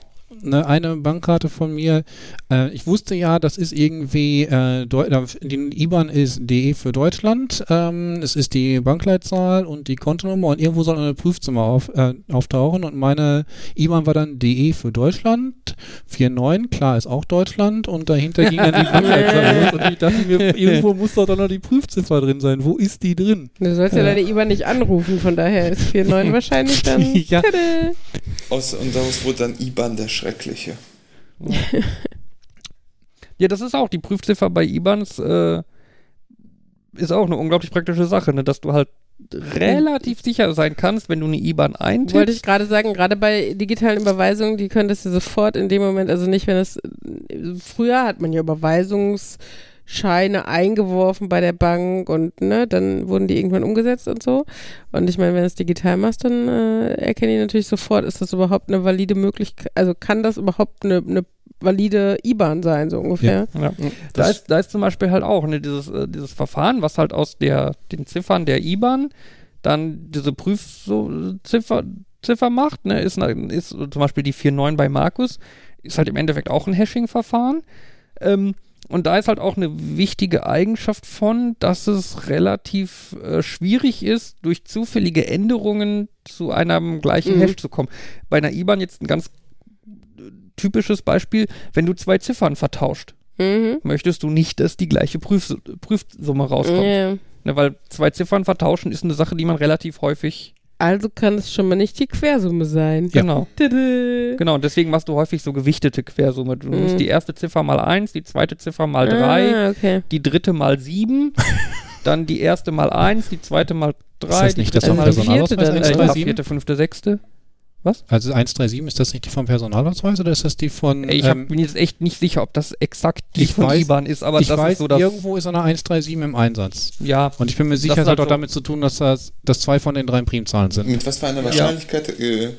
ne, eine Bankkarte von mir, äh, ich wusste ja, das ist irgendwie, äh, die IBAN ist DE für Deutschland, ähm, es ist die Bankleitzahl und die Kontonummer und irgendwo soll eine Prüfzimmer auf, äh, auftauchen und meine IBAN war dann DE für Deutschland, 49, klar ist auch Deutschland und dahinter ging dann die Bankleitzahl los und ich dachte mir, irgendwo muss doch dann noch die Prüfziffer drin sein, wo ist die drin? Du sollst ja, deine IBAN nicht anrufen, von daher ist 4.9 wahrscheinlich dann. Ja. Tada. Aus, und daraus wurde dann IBAN der Schreckliche. Ja, das ist auch die Prüfziffer bei IBANs. Äh, ist auch eine unglaublich praktische Sache, ne? dass du halt relativ sicher sein kannst, wenn du eine IBAN eintippst. Wollte ich gerade sagen, gerade bei digitalen Überweisungen, die könntest du sofort in dem Moment, also nicht, wenn es, früher hat man ja Überweisungsscheine eingeworfen bei der Bank und ne, dann wurden die irgendwann umgesetzt und so. Und ich meine, wenn du es digital machst, dann äh, erkenne ich natürlich sofort, ist das überhaupt eine valide Möglichkeit, also kann das überhaupt eine, eine valide IBAN sein, so ungefähr. Ja. Da, ist, da ist zum Beispiel halt auch ne, dieses, äh, dieses Verfahren, was halt aus der, den Ziffern der IBAN dann diese Prüfziffer Ziffer macht, ne, ist, ist zum Beispiel die 49 bei Markus, ist halt im Endeffekt auch ein Hashing-Verfahren. Ähm, und da ist halt auch eine wichtige Eigenschaft von, dass es relativ äh, schwierig ist, durch zufällige Änderungen zu einem gleichen Mhm. Hash zu kommen. Bei einer IBAN jetzt ein ganz äh, typisches Beispiel, wenn du zwei Ziffern vertauscht Mhm. möchtest du nicht, dass die gleiche Prüf Prüfsumme rauskommt. Ja. Ne, weil zwei Ziffern vertauschen ist eine Sache, die man relativ häufig. Also kann es schon mal nicht die Quersumme sein. Ja. Genau. Tada. Genau, und deswegen machst du häufig so gewichtete Quersumme. Du Mhm. nimmst die erste Ziffer mal eins, die zweite Ziffer mal drei, Ah, okay. die dritte mal sieben, dann die erste mal eins, die zweite mal drei, das die nicht das dritte vom mal vierte Personalausweis dann, äh, ja, 137? vierte, fünfte, sechste. Also 137, ist das nicht die vom Personalausweis oder ist das die von... Ich hab, ähm, bin jetzt echt nicht sicher, ob das exakt die ich von weiß- IBAN ist, aber ich das weiß, ist so das. irgendwo ist eine 137 im Einsatz. Ja, Und ich bin mir sicher, es hat auch so- damit zu tun, dass das dass zwei von den drei Primzahlen sind. Mit was für einer Wahrscheinlichkeit äh,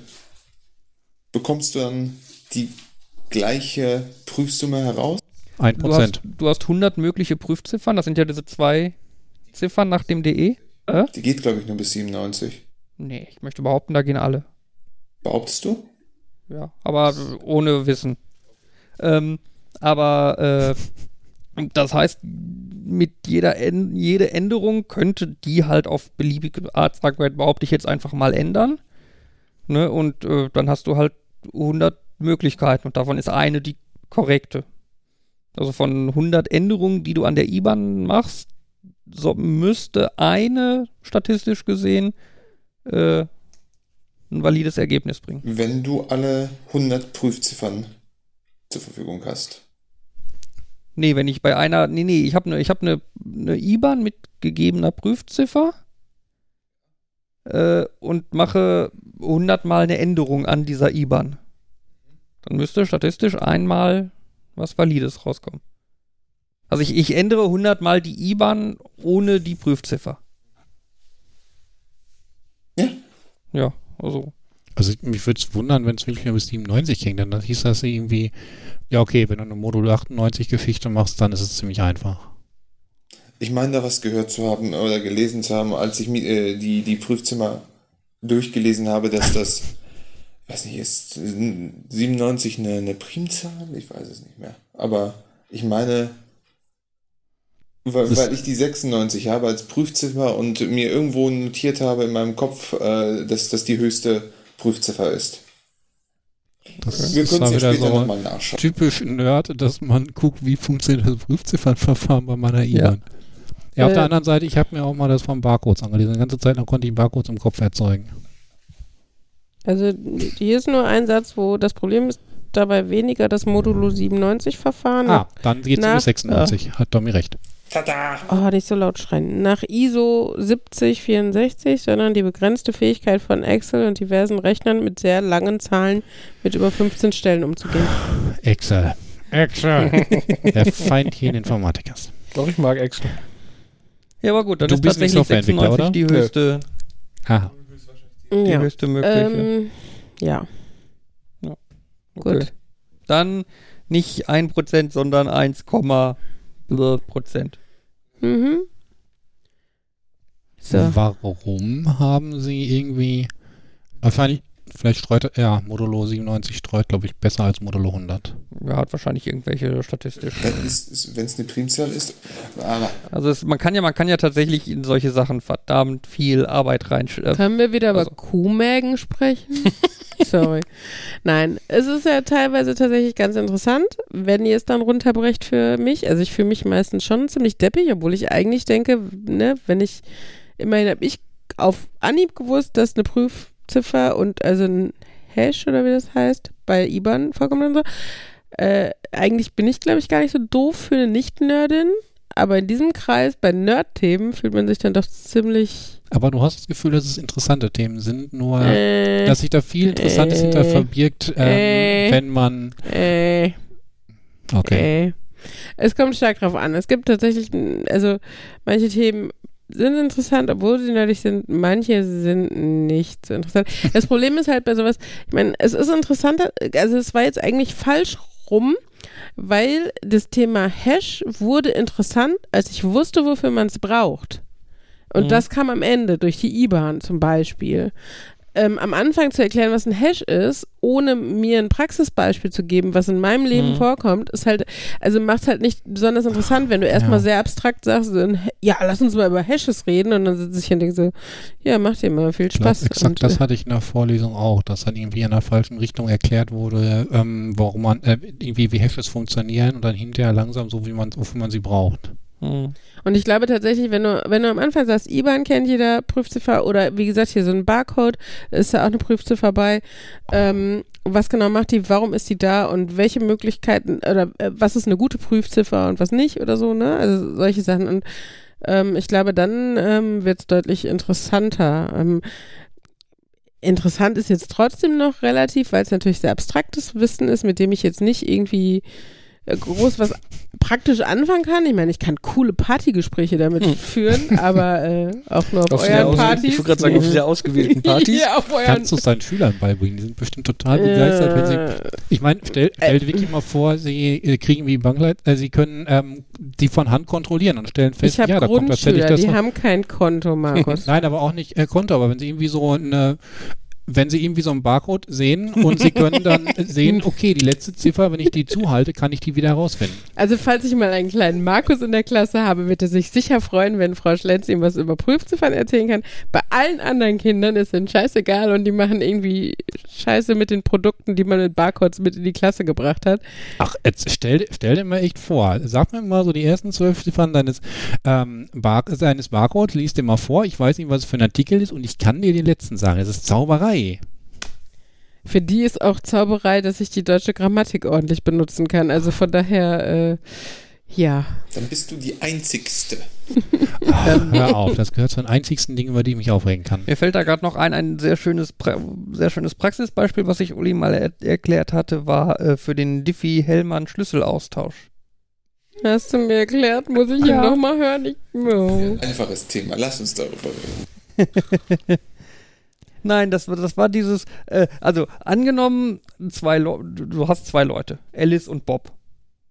bekommst du dann die gleiche Prüfsumme heraus? Ein du hast, Prozent. du hast 100 mögliche Prüfziffern, das sind ja diese zwei Ziffern nach dem DE. Äh? Die geht, glaube ich, nur bis 97. Nee, ich möchte behaupten, da gehen alle. Behauptest du? Ja, aber ohne Wissen. Ähm, aber äh, Das heißt, mit jeder Änd jede Änderung könnte die halt auf beliebige Art, sagen wir, behaupte ich jetzt einfach mal ändern. Ne? Und äh, dann hast du halt 100 Möglichkeiten und davon ist eine die korrekte. Also von 100 Änderungen, die du an der IBAN machst, so müsste eine statistisch gesehen äh, ein valides Ergebnis bringen. Wenn du alle 100 Prüfziffern zur Verfügung hast. Nee, wenn ich bei einer, nee, nee, ich habe eine ich hab ne, ne IBAN mit gegebener Prüfziffer äh, und mache 100 Mal eine Änderung an dieser IBAN. Dann müsste statistisch einmal was Valides rauskommen. Also ich, ich ändere 100 Mal die IBAN ohne die Prüfziffer. Ja. Ja, also. Also ich- mich würde es wundern, wenn es wirklich nur bis 97 ging, denn dann hieß das irgendwie, ja okay, wenn du eine Modul 98 Geschichte machst, dann ist es ziemlich einfach. Ich meine, da was gehört zu haben oder gelesen zu haben, als ich äh, die, die Prüfzimmer durchgelesen habe, dass das, weiß nicht, ist 97 eine, eine Primzahl? Ich weiß es nicht mehr. Aber ich meine, weil, weil ich die 96 habe als Prüfziffer und mir irgendwo notiert habe in meinem Kopf, äh, dass das die höchste Prüfziffer ist. Das Wir ist können es ja wieder später so nochmal nachschauen. typisch Nerd, dass man guckt, wie funktioniert das Prüfziffernverfahren bei meiner IBAN. Ja, auf Äh, der anderen Seite, ich habe mir auch mal das von Barcodes angelesen. Die ganze Zeit lang konnte ich Barcodes im Kopf erzeugen. Also hier ist nur ein Satz, wo das Problem ist dabei weniger das Modulo 97 Verfahren. Ah, dann geht's Na, bis 96. Hat Domi recht. Oh, nicht so laut schreien. Nach ISO 7064, sondern die begrenzte Fähigkeit von Excel und diversen Rechnern mit sehr langen Zahlen mit über 15 Stellen umzugehen. Excel. Excel. Der Feindchen Informatikers. Doch, ich mag Excel. Ja, aber gut, dann Du ist bist nicht tatsächlich Softwareentwickler, 96 die oder? höchste, Ah, die Ja. höchste mögliche. Ähm, ja. Okay. Gut. Dann nicht 1%, sondern 1,Prozent. Mhm. So. warum haben sie irgendwie. Wahrscheinlich, vielleicht streut er. Ja, Modulo 97 streut, glaube ich, besser als Modulo 100. Ja, hat wahrscheinlich irgendwelche statistisch. Wenn es eine Primzahl ist, aber Also es, man kann ja, man kann ja tatsächlich in solche Sachen verdammt viel Arbeit rein. Äh, Können wir wieder über also- Kuhmägen sprechen? Sorry. Nein, es ist ja teilweise tatsächlich ganz interessant, wenn ihr es dann runterbrecht für mich. Also ich fühle mich meistens schon ziemlich deppig, obwohl ich eigentlich denke, ne, wenn ich, immerhin habe ich auf Anhieb gewusst, dass eine Prüfziffer und also ein Hash oder wie das heißt, bei IBAN vorkommt und so. Äh, eigentlich bin ich, glaube ich, gar nicht so doof für eine Nicht-Nerdin, aber in diesem Kreis, bei Nerd-Themen, fühlt man sich dann doch ziemlich Aber du hast das Gefühl, dass es interessante Themen sind, nur äh, dass sich da viel Interessantes äh, hinter verbirgt, ähm, äh. wenn man. Äh, Okay. äh. Es kommt stark drauf an. Es gibt tatsächlich, also manche Themen sind interessant, obwohl sie nerdig sind. Manche sind nicht so interessant. Das Problem ist halt bei sowas, ich meine, es ist interessanter, also es war jetzt eigentlich falsch rum, weil das Thema Hash wurde interessant, als ich wusste, wofür man es braucht. Und Mhm. das kam am Ende durch die IBAN zum Beispiel. Ähm, am Anfang zu erklären, was ein Hash ist, ohne mir ein Praxisbeispiel zu geben, was in meinem Leben Mhm. vorkommt, ist halt, also macht es halt nicht besonders interessant, wenn du erstmal Ja. sehr abstrakt sagst, Ha- ja, lass uns mal über Hashes reden und dann sitze ich hier und denke so, ja, macht dir mal viel glaube, Spaß. exakt und, das äh, hatte ich in der Vorlesung auch, dass dann irgendwie in der falschen Richtung erklärt wurde, ähm, warum man, äh, irgendwie wie Hashes funktionieren und dann hinterher langsam so, wie man, wofür man sie braucht. Hm. Und ich glaube tatsächlich, wenn du, wenn du am Anfang sagst, IBAN kennt jeder Prüfziffer oder wie gesagt, hier so ein Barcode, ist ja auch eine Prüfziffer bei. Ähm, was genau macht die, warum ist die da und welche Möglichkeiten oder äh, was ist eine gute Prüfziffer und was nicht oder so, ne? Also solche Sachen. Und ähm, ich glaube, dann ähm, wird es deutlich interessanter. Ähm, interessant ist jetzt trotzdem noch relativ, weil es natürlich sehr abstraktes Wissen ist, mit dem ich jetzt nicht irgendwie groß was praktisch anfangen kann. Ich meine, ich kann coole Partygespräche damit Hm. führen, aber äh, auch nur auf, Auf euren Partys. ich wollte gerade sagen, auf sehr ausgewählten Partys. ja, auf euren Kannst du es deinen Schülern beibringen, die sind bestimmt total begeistert, wenn sie Ich meine, stell, stell dir wirklich mal vor, sie äh, kriegen wie Bangleit, äh, sie können ähm, die von Hand kontrollieren und stellen fest, ich ja, da kommt tatsächlich das. die haben kein Konto, Markus. Nein, aber auch nicht äh, Konto, aber wenn sie irgendwie so eine wenn Sie irgendwie so einen Barcode sehen und Sie können dann sehen, okay, die letzte Ziffer, wenn ich die zuhalte, kann ich die wieder herausfinden. Also falls ich mal einen kleinen Markus in der Klasse habe, wird er sich sicher freuen, wenn Frau Schlenz ihm was über Prüfziffern erzählen kann. Bei allen anderen Kindern ist es scheißegal und die machen irgendwie Scheiße mit den Produkten, die man mit Barcodes mit in die Klasse gebracht hat. Ach, jetzt stell, stell dir mal echt vor, sag mir mal so die ersten zwölf Ziffern deines, ähm, Bar deines Barcodes, liest dir mal vor, ich weiß nicht, was es für ein Artikel ist und ich kann dir die letzten sagen. Es ist Zauberei. Für die ist auch Zauberei, dass ich die deutsche Grammatik ordentlich benutzen kann. Also von daher, äh, ja. Dann bist du die Einzigste. Ach, hör auf, das gehört zu den einzigsten Dingen, über die ich mich aufregen kann. Mir fällt da gerade noch ein, ein sehr schönes, pra sehr schönes Praxisbeispiel, was ich Uli mal er erklärt hatte, war äh, für den Diffie-Hellmann-Schlüsselaustausch. Hast du mir erklärt? Muss ich Ja. ihn nochmal hören? Ich, oh. Einfaches Thema. Lass uns darüber reden. Nein, das, war- das war dieses, äh, also angenommen, zwei du hast zwei Leute, Alice und Bob.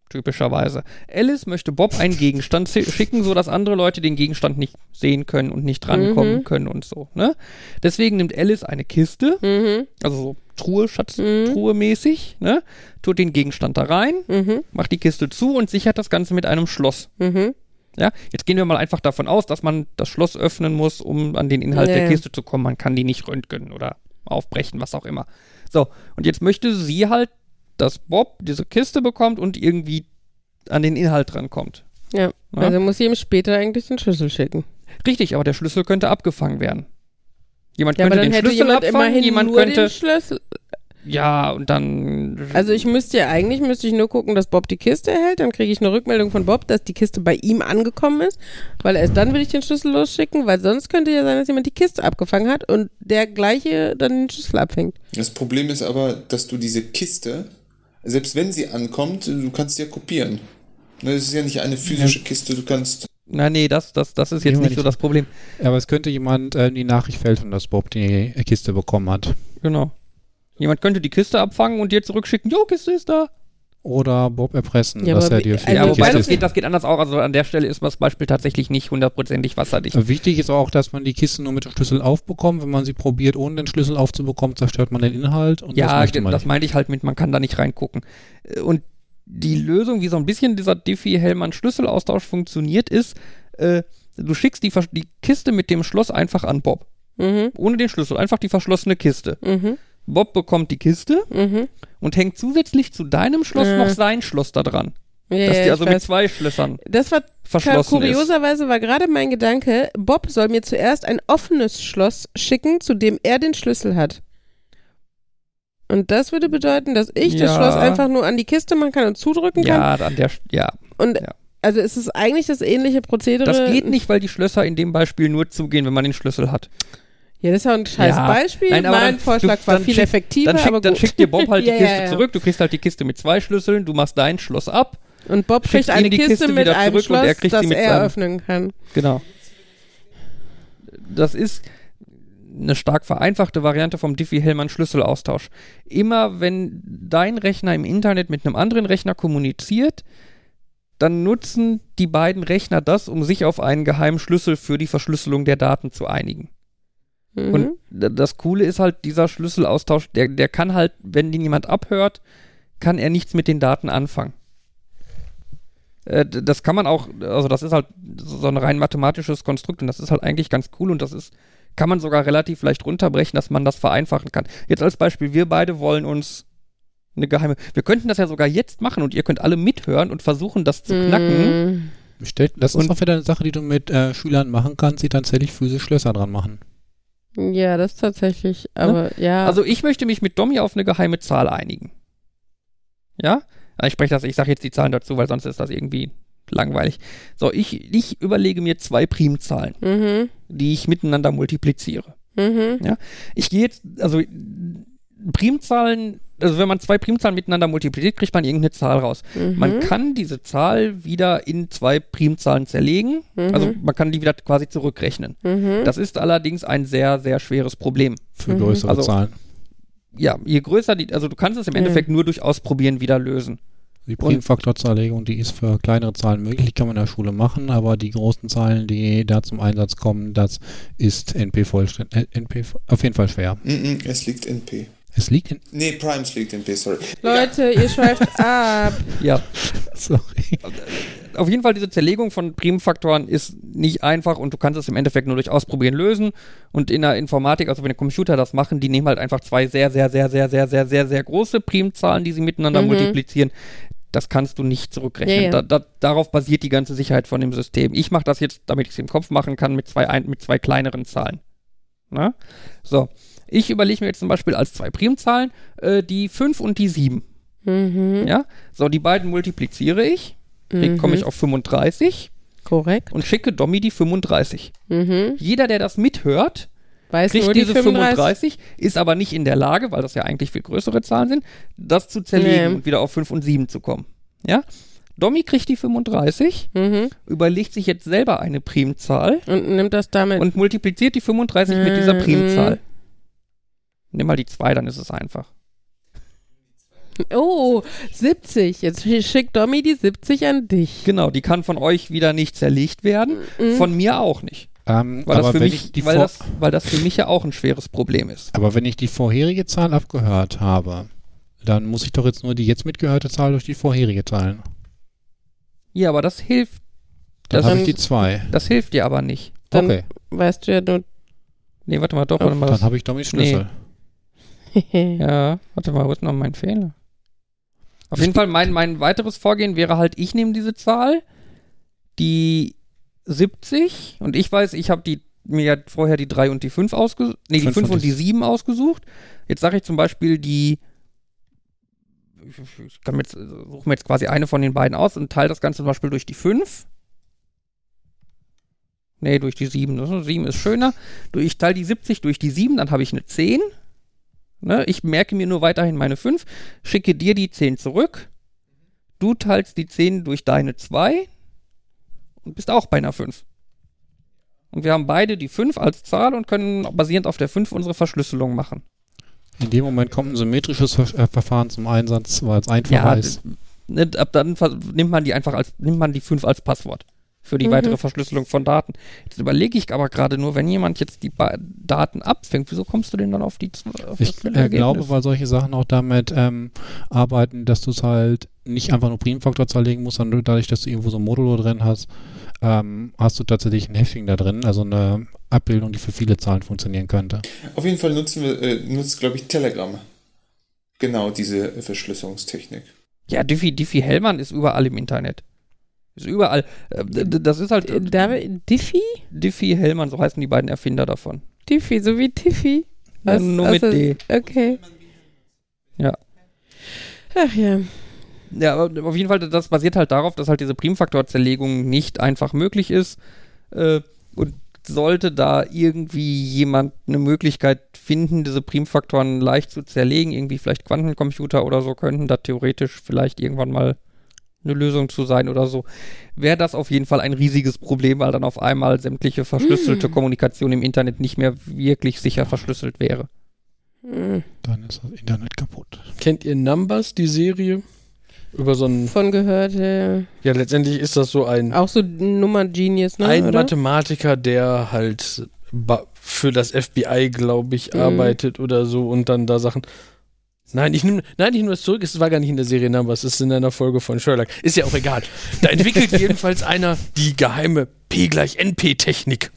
Typischerweise. Alice möchte Bob einen Gegenstand schicken, sodass andere Leute den Gegenstand nicht sehen können und nicht drankommen Mhm. können und so. Ne? Deswegen nimmt Alice eine Kiste, Mhm, also so Truhe, Schatztruhe mäßig, ne? tut den Gegenstand da rein, mhm, macht die Kiste zu und sichert das Ganze mit einem Schloss. Ja, jetzt gehen wir mal einfach davon aus, dass man das Schloss öffnen muss, um an den Inhalt Ja, der. Kiste zu kommen. Man kann die nicht röntgen oder aufbrechen, was auch immer. So, und jetzt möchte sie halt, dass Bob diese Kiste bekommt und irgendwie an den Inhalt drankommt. Ja. Ja. Also muss ich ihm später eigentlich den Schlüssel schicken. Richtig, aber der Schlüssel könnte abgefangen werden. Jemand Ja, könnte den Schlüssel jemand abfangen, jemand könnte. den Schlüssel. Ja, und dann. Also ich müsste ja eigentlich, müsste ich nur gucken, dass Bob die Kiste erhält, dann kriege ich eine Rückmeldung von Bob, dass die Kiste bei ihm angekommen ist, weil erst dann will ich den Schlüssel losschicken, weil sonst könnte ja sein, dass jemand die Kiste abgefangen hat und der gleiche dann den Schlüssel abfängt. Das Problem ist aber, dass du diese Kiste, selbst wenn sie ankommt, du kannst sie ja kopieren. Ne, Das ist ja nicht eine physische Kiste, du kannst. Nein, nee, das, das, das ist jetzt Ja, nicht so das Problem. Aber es könnte jemand äh, die Nachricht fälschen, dass Bob die Kiste bekommen hat. Genau. Jemand könnte die Kiste abfangen und dir zurückschicken, jo, Kiste ist da. Oder Bob erpressen, Ja, dass aber er dir also Ja, die wobei das geht, das geht anders auch. Also an der Stelle ist das Beispiel tatsächlich nicht hundertprozentig wasserdicht. Wichtig ist auch, dass man die Kiste nur mit dem Schlüssel aufbekommt. Wenn man sie probiert, ohne den Schlüssel aufzubekommen, zerstört man den Inhalt. Und das Ja, das nicht. meinte ich halt mit, man kann da nicht reingucken. Und die Lösung, wie so ein bisschen dieser Diffie-Hellmann-Schlüsselaustausch funktioniert, ist, äh, du schickst die, die Kiste mit dem Schloss einfach an Bob. Mhm, Ohne den Schlüssel, einfach die verschlossene Kiste. mhm, Bob bekommt die Kiste mhm. und hängt zusätzlich zu deinem Schloss Äh. noch sein Schloss da dran. Ja, dass ja, die also mit zwei Schlössern Das war verschlossen ist. kurioserweise war gerade mein Gedanke, Bob soll mir zuerst ein offenes Schloss schicken, zu dem er den Schlüssel hat. Und das würde bedeuten, dass ich das Ja. Schloss einfach nur an die Kiste machen kann und zudrücken kann. Ja, an der, ja. Und ja. also es ist eigentlich das ähnliche Prozedere. Das geht nicht, weil die Schlösser in dem Beispiel nur zugehen, wenn man den Schlüssel hat. Ja, das ist ja ein scheiß Ja. Beispiel. Nein, mein dann- Vorschlag du- war viel schick- effektiver, Dann, schick, dann schickt dir Bob halt die Ja, Kiste ja. zurück. Du kriegst halt die Kiste mit zwei Schlüsseln, du machst dein Schloss ab. Und Bob schickt kriegt eine Kiste, Kiste mit einem zurück und Schloss, er kriegt das sie mit er seinem- öffnen kann. Genau. Das ist eine stark vereinfachte Variante vom Diffie-Hellmann-Schlüsselaustausch. Immer wenn dein Rechner im Internet mit einem anderen Rechner kommuniziert, dann nutzen die beiden Rechner das, um sich auf einen geheimen Schlüssel für die Verschlüsselung der Daten zu einigen. Mhm. Und das Coole ist halt, dieser Schlüsselaustausch, der, der kann halt, wenn den jemand abhört, kann er nichts mit den Daten anfangen. Äh, das kann man auch, also das ist halt so ein rein mathematisches Konstrukt und das ist halt eigentlich ganz cool und das ist, kann man sogar relativ leicht runterbrechen, dass man das vereinfachen kann. Jetzt als Beispiel, wir beide wollen uns eine geheime, wir könnten das ja sogar jetzt machen und ihr könnt alle mithören und versuchen, das zu knacken. Mhm. Das ist Und- auch wieder eine Sache, die du mit äh, Schülern machen kannst, die tatsächlich physisch Schlösser dran machen. Ja, das tatsächlich. Aber ja. Also ich möchte mich mit Domi auf eine geheime Zahl einigen. Ja? Also Ich spreche das, ich sage jetzt die Zahlen dazu, weil sonst ist das irgendwie langweilig. So, ich, ich überlege mir zwei Primzahlen, mhm. die ich miteinander multipliziere. Mhm. Ich gehe jetzt, also Primzahlen, also wenn man zwei Primzahlen miteinander multipliziert, kriegt man irgendeine Zahl raus. Mhm. Man kann diese Zahl wieder in zwei Primzahlen zerlegen, Mhm. also man kann die wieder quasi zurückrechnen. Mhm. Das ist allerdings ein sehr, sehr schweres Problem. Für Mhm. größere Also- Zahlen. ja, je größer die, also du kannst es im Endeffekt nur durch Ausprobieren wieder lösen. Die Primfaktorzerlegung, die ist für kleinere Zahlen möglich, die kann man in der Schule machen, aber die großen Zahlen, die da zum Einsatz kommen, das ist NP vollständig, äh, NP auf jeden Fall schwer. -mm, es liegt in P. Es liegt in, Nee, Primes liegt in P, sorry. Leute, ihr schweift ab. Ja, sorry. auf jeden Fall diese Zerlegung von Primfaktoren ist nicht einfach und du kannst es im Endeffekt nur durch Ausprobieren lösen. Und in der Informatik, also wenn der Computer das machen, die nehmen halt einfach zwei sehr, sehr, sehr, sehr, sehr, sehr, sehr, sehr große Primzahlen, die sie miteinander Mhm. multiplizieren. Das kannst du nicht zurückrechnen. Ja, ja. Da, da, darauf basiert die ganze Sicherheit von dem System. Ich mache das jetzt, damit ich es im Kopf machen kann, mit zwei, ein, mit zwei kleineren Zahlen. Na? So. Ich überlege mir jetzt zum Beispiel als zwei Primzahlen äh, die 5 und die 7. Mhm. Ja? So, die beiden multipliziere ich. Dann komme ich auf 35 Korrekt. und schicke Domi die 35. Mhm. Jeder, der das mithört, Weiß kriegt diese 35. 35, ist aber nicht in der Lage, weil das ja eigentlich viel größere Zahlen sind, das zu zerlegen Nee. und wieder auf 5 und 7 zu kommen. Ja? Domi kriegt die 35, Mhm. überlegt sich jetzt selber eine Primzahl Und nimmt das damit. und multipliziert die 35 mit dieser Mhm. Primzahl. Nimm mal die 2, dann ist es einfach. oh, 70. Jetzt schickt Domi die 70 an dich. Genau, die kann von euch wieder nicht zerlegt werden, Mhm. von mir auch nicht. Ähm, Weil, das für mich, ich die weil, vor- das, weil das für mich ja auch ein schweres Problem ist. aber wenn ich die vorherige Zahl abgehört habe, dann muss ich doch jetzt nur die jetzt mitgehörte Zahl durch die vorherige teilen. Ja, aber das hilft. Dann Das, habe ich die zwei. das hilft dir aber nicht. Dann Okay, weißt du ja nur. Nee, warte mal, doch, warte mal. dann habe ich Dommys Schlüssel. ja, warte mal, wo ist noch mein Fehler? Auf jeden Fall, mein, mein weiteres Vorgehen wäre halt, ich nehme diese Zahl, die 70, und ich weiß, ich habe die mir ja vorher die 3 und die 5 ausgesucht, nee, die Fünf 5 und die die 7 ausgesucht. Jetzt sage ich zum Beispiel die, ich, kann jetzt, suche mir jetzt quasi eine von den beiden aus und teile das Ganze zum Beispiel durch die 5. Nee, durch die 7. Das- 7 ist schöner. Ich teile die 70 durch die 7, dann habe ich eine 10. Ne? Ich merke mir nur weiterhin meine 5, schicke dir die 10 zurück. Du teilst die 10 durch deine 2 und bist auch bei einer 5. Und wir haben beide die 5 als Zahl und können basierend auf der 5 unsere Verschlüsselung machen. In dem Moment kommt ein symmetrisches äh, Verfahren zum Einsatz, weil es einfacher Ja, ist. Ne, ab dann nimmt man die einfach als, nimmt man die 5 als Passwort für die Mhm. weitere Verschlüsselung von Daten. Jetzt überlege ich aber gerade nur, wenn jemand jetzt die ba Daten abfängt, wieso kommst du denn dann auf die auf Ich das äh, glaube, weil solche Sachen auch damit ähm, arbeiten, dass du es halt nicht einfach nur Primfaktor zerlegen musst, sondern dadurch, dass du irgendwo so ein Modulo drin hast, ähm, hast du tatsächlich ein Hashing da drin, also eine Abbildung, die für viele Zahlen funktionieren könnte. Auf jeden Fall nutzen wir, äh, nutzt, glaube ich, Telegram. Genau diese Verschlüsselungstechnik. Ja, Diffie, Diffie Hellmann ist überall im Internet. Ist überall. Äh, Das ist halt Äh, Diffie? Diffie Hellmann, so heißen die beiden Erfinder davon. Diffie, so wie Tiffy. Ja, nur aus mit der- D. Okay. Ja. Ach ja. Ja, aber auf jeden Fall, das basiert halt darauf, dass halt diese Primfaktorzerlegung nicht einfach möglich ist. Äh, und sollte da irgendwie jemand eine Möglichkeit finden, diese Primfaktoren leicht zu zerlegen, irgendwie vielleicht Quantencomputer oder so, könnten da theoretisch vielleicht irgendwann mal eine Lösung zu sein oder so, wäre das auf jeden Fall ein riesiges Problem, weil dann auf einmal sämtliche verschlüsselte Kommunikation im Internet nicht mehr wirklich sicher verschlüsselt wäre. Hm. Dann ist das Internet kaputt. Kennt ihr Numbers, die Serie? Über so ein. Von gehört, ja. Ja, letztendlich ist das so ein, Auch so Nummer-Genius, ne? ein oder? Mathematiker, der halt für das FBI, glaube ich, Mhm. arbeitet oder so und dann da Sachen. Nein, ich nehme nein, ich nehme das zurück. Es war gar nicht in der Serie Numbers, es ist in einer Folge von Sherlock. Ist ja auch egal. Da entwickelt jedenfalls einer die geheime P gleich NP-Technik.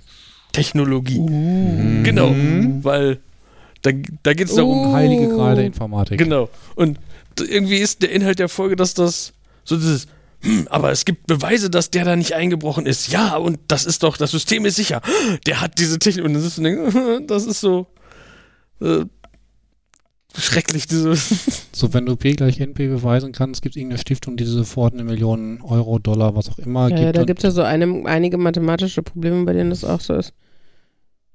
Technologie. Genau. Weil da, da geht es darum, Uh. Heilige Gral der Informatik. Genau. Und irgendwie ist der Inhalt der Folge, dass das so dieses, hm, aber es gibt Beweise, dass der da nicht eingebrochen ist. Ja, und das ist doch, das System ist sicher. Der hat diese Technik. Und das ist, so ein Ding, das ist so äh, schrecklich, diese. So, wenn du P gleich NP beweisen kannst, gibt es irgendeine Stiftung, die dir sofort eine Million Euro, Dollar, was auch immer Ja, gibt. ja, da gibt es ja so eine, einige mathematische Probleme, bei denen das auch so ist.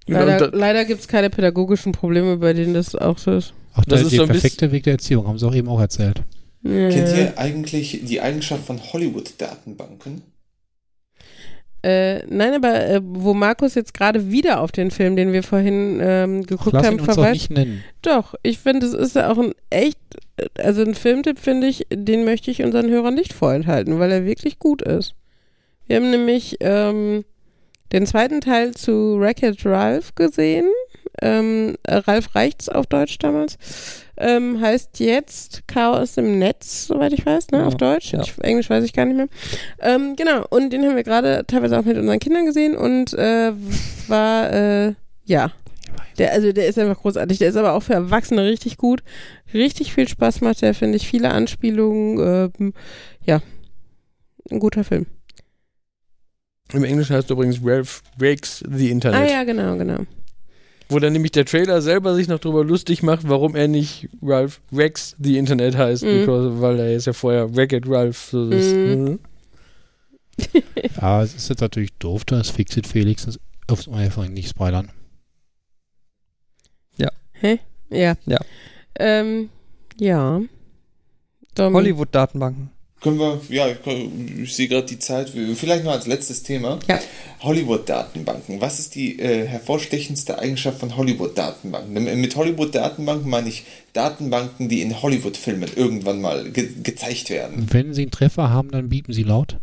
Leider, da- leider gibt es keine pädagogischen Probleme, bei denen das auch so ist. Ach, das der, ist der so ein perfekte Weg der Erziehung, haben sie auch eben auch erzählt. Ja. Kennt ihr eigentlich die Eigenschaft von Hollywood-Datenbanken? Äh, nein, aber äh, wo Markus jetzt gerade wieder auf den Film, den wir vorhin ähm, geguckt Lass haben, verweist. nicht nennen. Doch, ich finde, es ist ja auch ein echt also ein Filmtipp finde ich, den möchte ich unseren Hörern nicht vorenthalten, weil er wirklich gut ist. Wir haben nämlich ähm, den zweiten Teil zu Wreck-It Ralph gesehen. Ähm, Ralph Reichts auf Deutsch damals. Ähm, heißt jetzt Chaos im Netz, soweit ich weiß, ne? Ja, auf Deutsch. ja. Ich, Englisch weiß ich gar nicht mehr. Ähm, genau, und den haben wir gerade teilweise auch mit unseren Kindern gesehen und äh, war, äh, ja. Der, also der ist einfach großartig. Der ist aber auch für Erwachsene richtig gut. Richtig viel Spaß macht der, finde ich. Viele Anspielungen. Ähm, ja, ein guter Film. Im Englischen heißt übrigens Ralph Breaks the Internet. Ah ja, genau, genau. Wo dann nämlich der Trailer selber sich noch drüber lustig macht, warum er nicht Ralph Rex the Internet heißt, Mhm. because, weil er ist ja vorher Wreck-It Ralph. So das, Mhm. mhm. Ja, es ist jetzt natürlich doof, dass Fixit Felix das aufs einfach nicht spoilern. Hä? Ja. Ja. Ähm, ja. Hollywood-Datenbanken. Können wir, ja, ich sehe gerade die Zeit, vielleicht noch als letztes Thema. Ja. Hollywood-Datenbanken. Was ist die äh, hervorstechendste Eigenschaft von Hollywood-Datenbanken? Mit Hollywood-Datenbanken meine ich Datenbanken, die in Hollywood-Filmen irgendwann mal ge gezeigt werden. Wenn sie einen Treffer haben, dann bieten sie laut.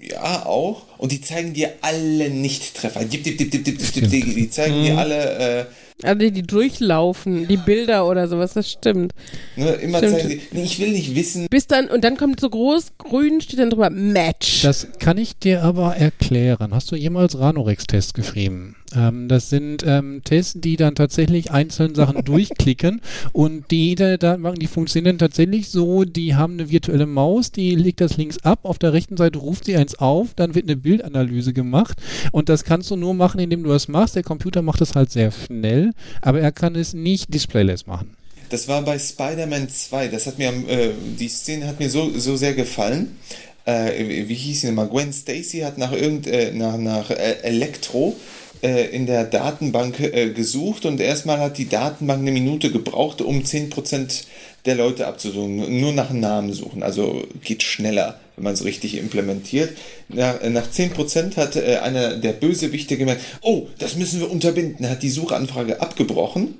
Ja, auch. Und die zeigen dir alle Nicht-Treffer. Die, die zeigen dir alle, äh, Also die, die durchlaufen, die Bilder oder sowas, das stimmt. ne, immer Stimmt. zeigen die, nee, ich will nicht wissen, Bis dann, und dann kommt so groß, grün steht dann drüber, Match. Das kann ich dir aber erklären. Hast du jemals Ranorex-Tests geschrieben? Ähm, das sind ähm, Tests, die dann tatsächlich einzelne Sachen durchklicken und die Internetdatenbanken, die funktionieren tatsächlich so, die haben eine virtuelle Maus, die legt das links ab, auf der rechten Seite ruft sie eins auf, dann wird eine Bildanalyse gemacht und das kannst du nur machen, indem du das machst. Der Computer macht das halt sehr schnell, aber er kann es nicht displayless machen. Das war bei Spider-Man 2. Das hat mir, am, äh, die Szene hat mir so, so sehr gefallen. Äh, wie hieß sie nochmal? Gwen Stacy hat nach irgend, äh, nach, nach äh, Elektro in der Datenbank äh, gesucht und erstmal hat die Datenbank eine Minute gebraucht, um 10% der Leute abzusuchen. Nur nach Namen suchen. Also geht schneller, wenn man es richtig implementiert. Nach, nach 10% hat äh, einer der Bösewichte gemerkt, oh, das müssen wir unterbinden. Er hat die Suchanfrage abgebrochen.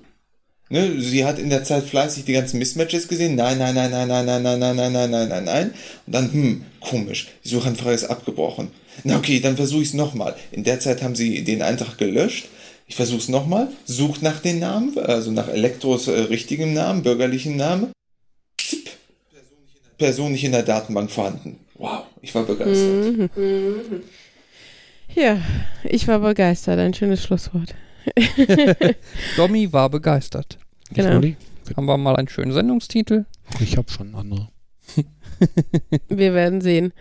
Ne, sie hat in der Zeit fleißig die ganzen Mismatches gesehen. Nein, nein, nein, nein, nein, nein, nein, nein, nein, nein, nein, nein, nein. Und dann, hm, komisch, die Suchanfrage ist abgebrochen. Na okay, dann versuche ich es nochmal. In der Zeit haben sie den Eintrag gelöscht. Ich versuche es nochmal. Sucht nach den Namen, also nach Elektros äh, richtigem Namen, bürgerlichen Namen. Zip. Person nicht in der Datenbank vorhanden. Wow, ich war begeistert. ja, ich war begeistert, ein schönes Schlusswort. Domi war begeistert. Genau. Haben wir mal einen schönen Sendungstitel. Ich habe schon andere. Wir werden sehen.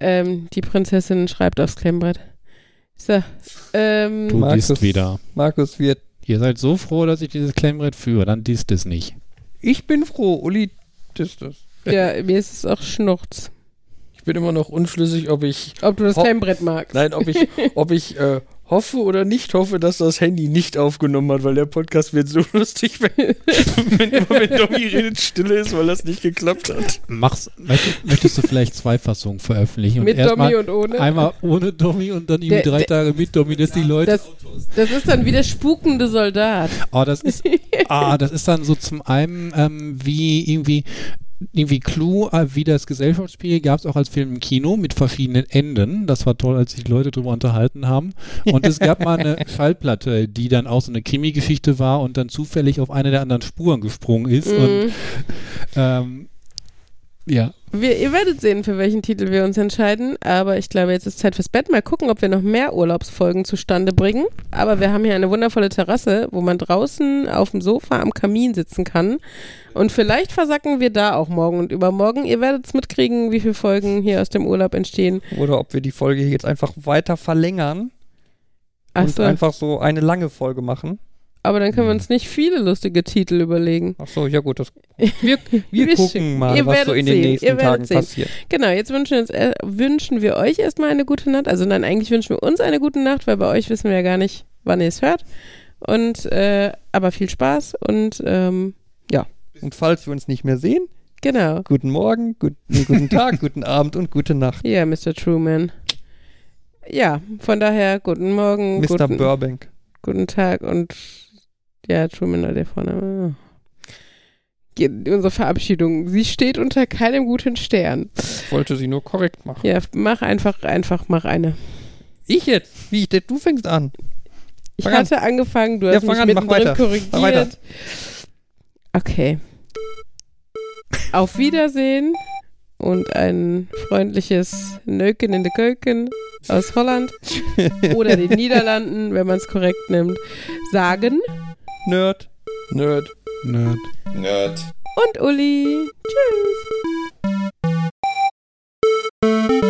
Ähm, die Prinzessin schreibt aufs Klemmbrett. So, ähm, Du Markus. disst wieder. Markus wird. Ihr seid so froh, dass ich dieses Klemmbrett führe, dann disst es nicht. Ich bin froh, Uli ist es. ja, mir ist es auch Schnurz. Ich bin immer noch unschlüssig, ob ich, Ob du das Klemmbrett magst. nein, ob ich, ob ich äh, hoffe oder nicht hoffe, dass das Handy nicht aufgenommen hat, weil der Podcast wird so lustig, wenn, wenn immer wenn Domi redet, Stille ist, weil das nicht geklappt hat. Mach's, möchtest, möchtest du vielleicht zwei Fassungen veröffentlichen? Mit Domi und ohne. Einmal ohne Domi und dann irgendwie drei der- Tage mit Domi, dass die Leute. Das, das ist dann wie der spukende Soldat. oh, das ist, ah, das ist dann so zum einen ähm, wie irgendwie. Irgendwie Clue, äh, wie das Gesellschaftsspiel gab es auch als Film im Kino mit verschiedenen Enden. Das war toll, als sich Leute drüber unterhalten haben. Und es gab mal eine Schallplatte, die dann auch so eine Krimi-Geschichte war und dann zufällig auf eine der anderen Spuren gesprungen ist. Und Mhm. ähm, ja, Wir, ihr werdet sehen, für welchen Titel wir uns entscheiden. Aber ich glaube, jetzt ist Zeit fürs Bett. Mal gucken, ob wir noch mehr Urlaubsfolgen zustande bringen. Aber wir haben hier eine wundervolle Terrasse, wo man draußen auf dem Sofa am Kamin sitzen kann. Und vielleicht versacken wir da auch morgen und übermorgen. Ihr werdet es mitkriegen, wie viele Folgen hier aus dem Urlaub entstehen. Oder ob wir die Folge hier jetzt einfach weiter verlängern und Achso, einfach so eine lange Folge machen. Aber dann können wir uns nicht viele lustige Titel überlegen. Ach so, ja gut, das, wir, wir gucken mal, ihr was so in den sehen, nächsten Tagen sehen. passiert. Genau, jetzt wünschen, uns, äh, wünschen wir euch erstmal eine gute Nacht. Also nein, eigentlich wünschen wir uns eine gute Nacht, weil bei euch wissen wir ja gar nicht, wann ihr es hört. Und äh, aber viel Spaß und ähm, Und falls wir uns nicht mehr sehen, genau. guten Morgen, gut, nee, guten Tag, guten Abend und gute Nacht. Ja, Mr. Truman. Ja, von daher guten Morgen, Mr. guten, Burbank. guten Tag und ja, Truman war der Vorname. ge- unsere Verabschiedung. Sie steht unter keinem guten Stern. Ich wollte sie nur korrekt machen. Ja, mach einfach, einfach, mach eine. Ich jetzt? Wie ich, du fängst an. Ich Fang an. hatte angefangen, du hast mich an, mittendrin weiter. korrigiert. Mach weiter. Okay. Auf Wiedersehen und ein freundliches Nöken in de Köken aus Holland oder den Niederlanden, wenn man es korrekt nimmt, sagen Nerd. Nerd. Nerd. Nerd. Und Uli. Tschüss.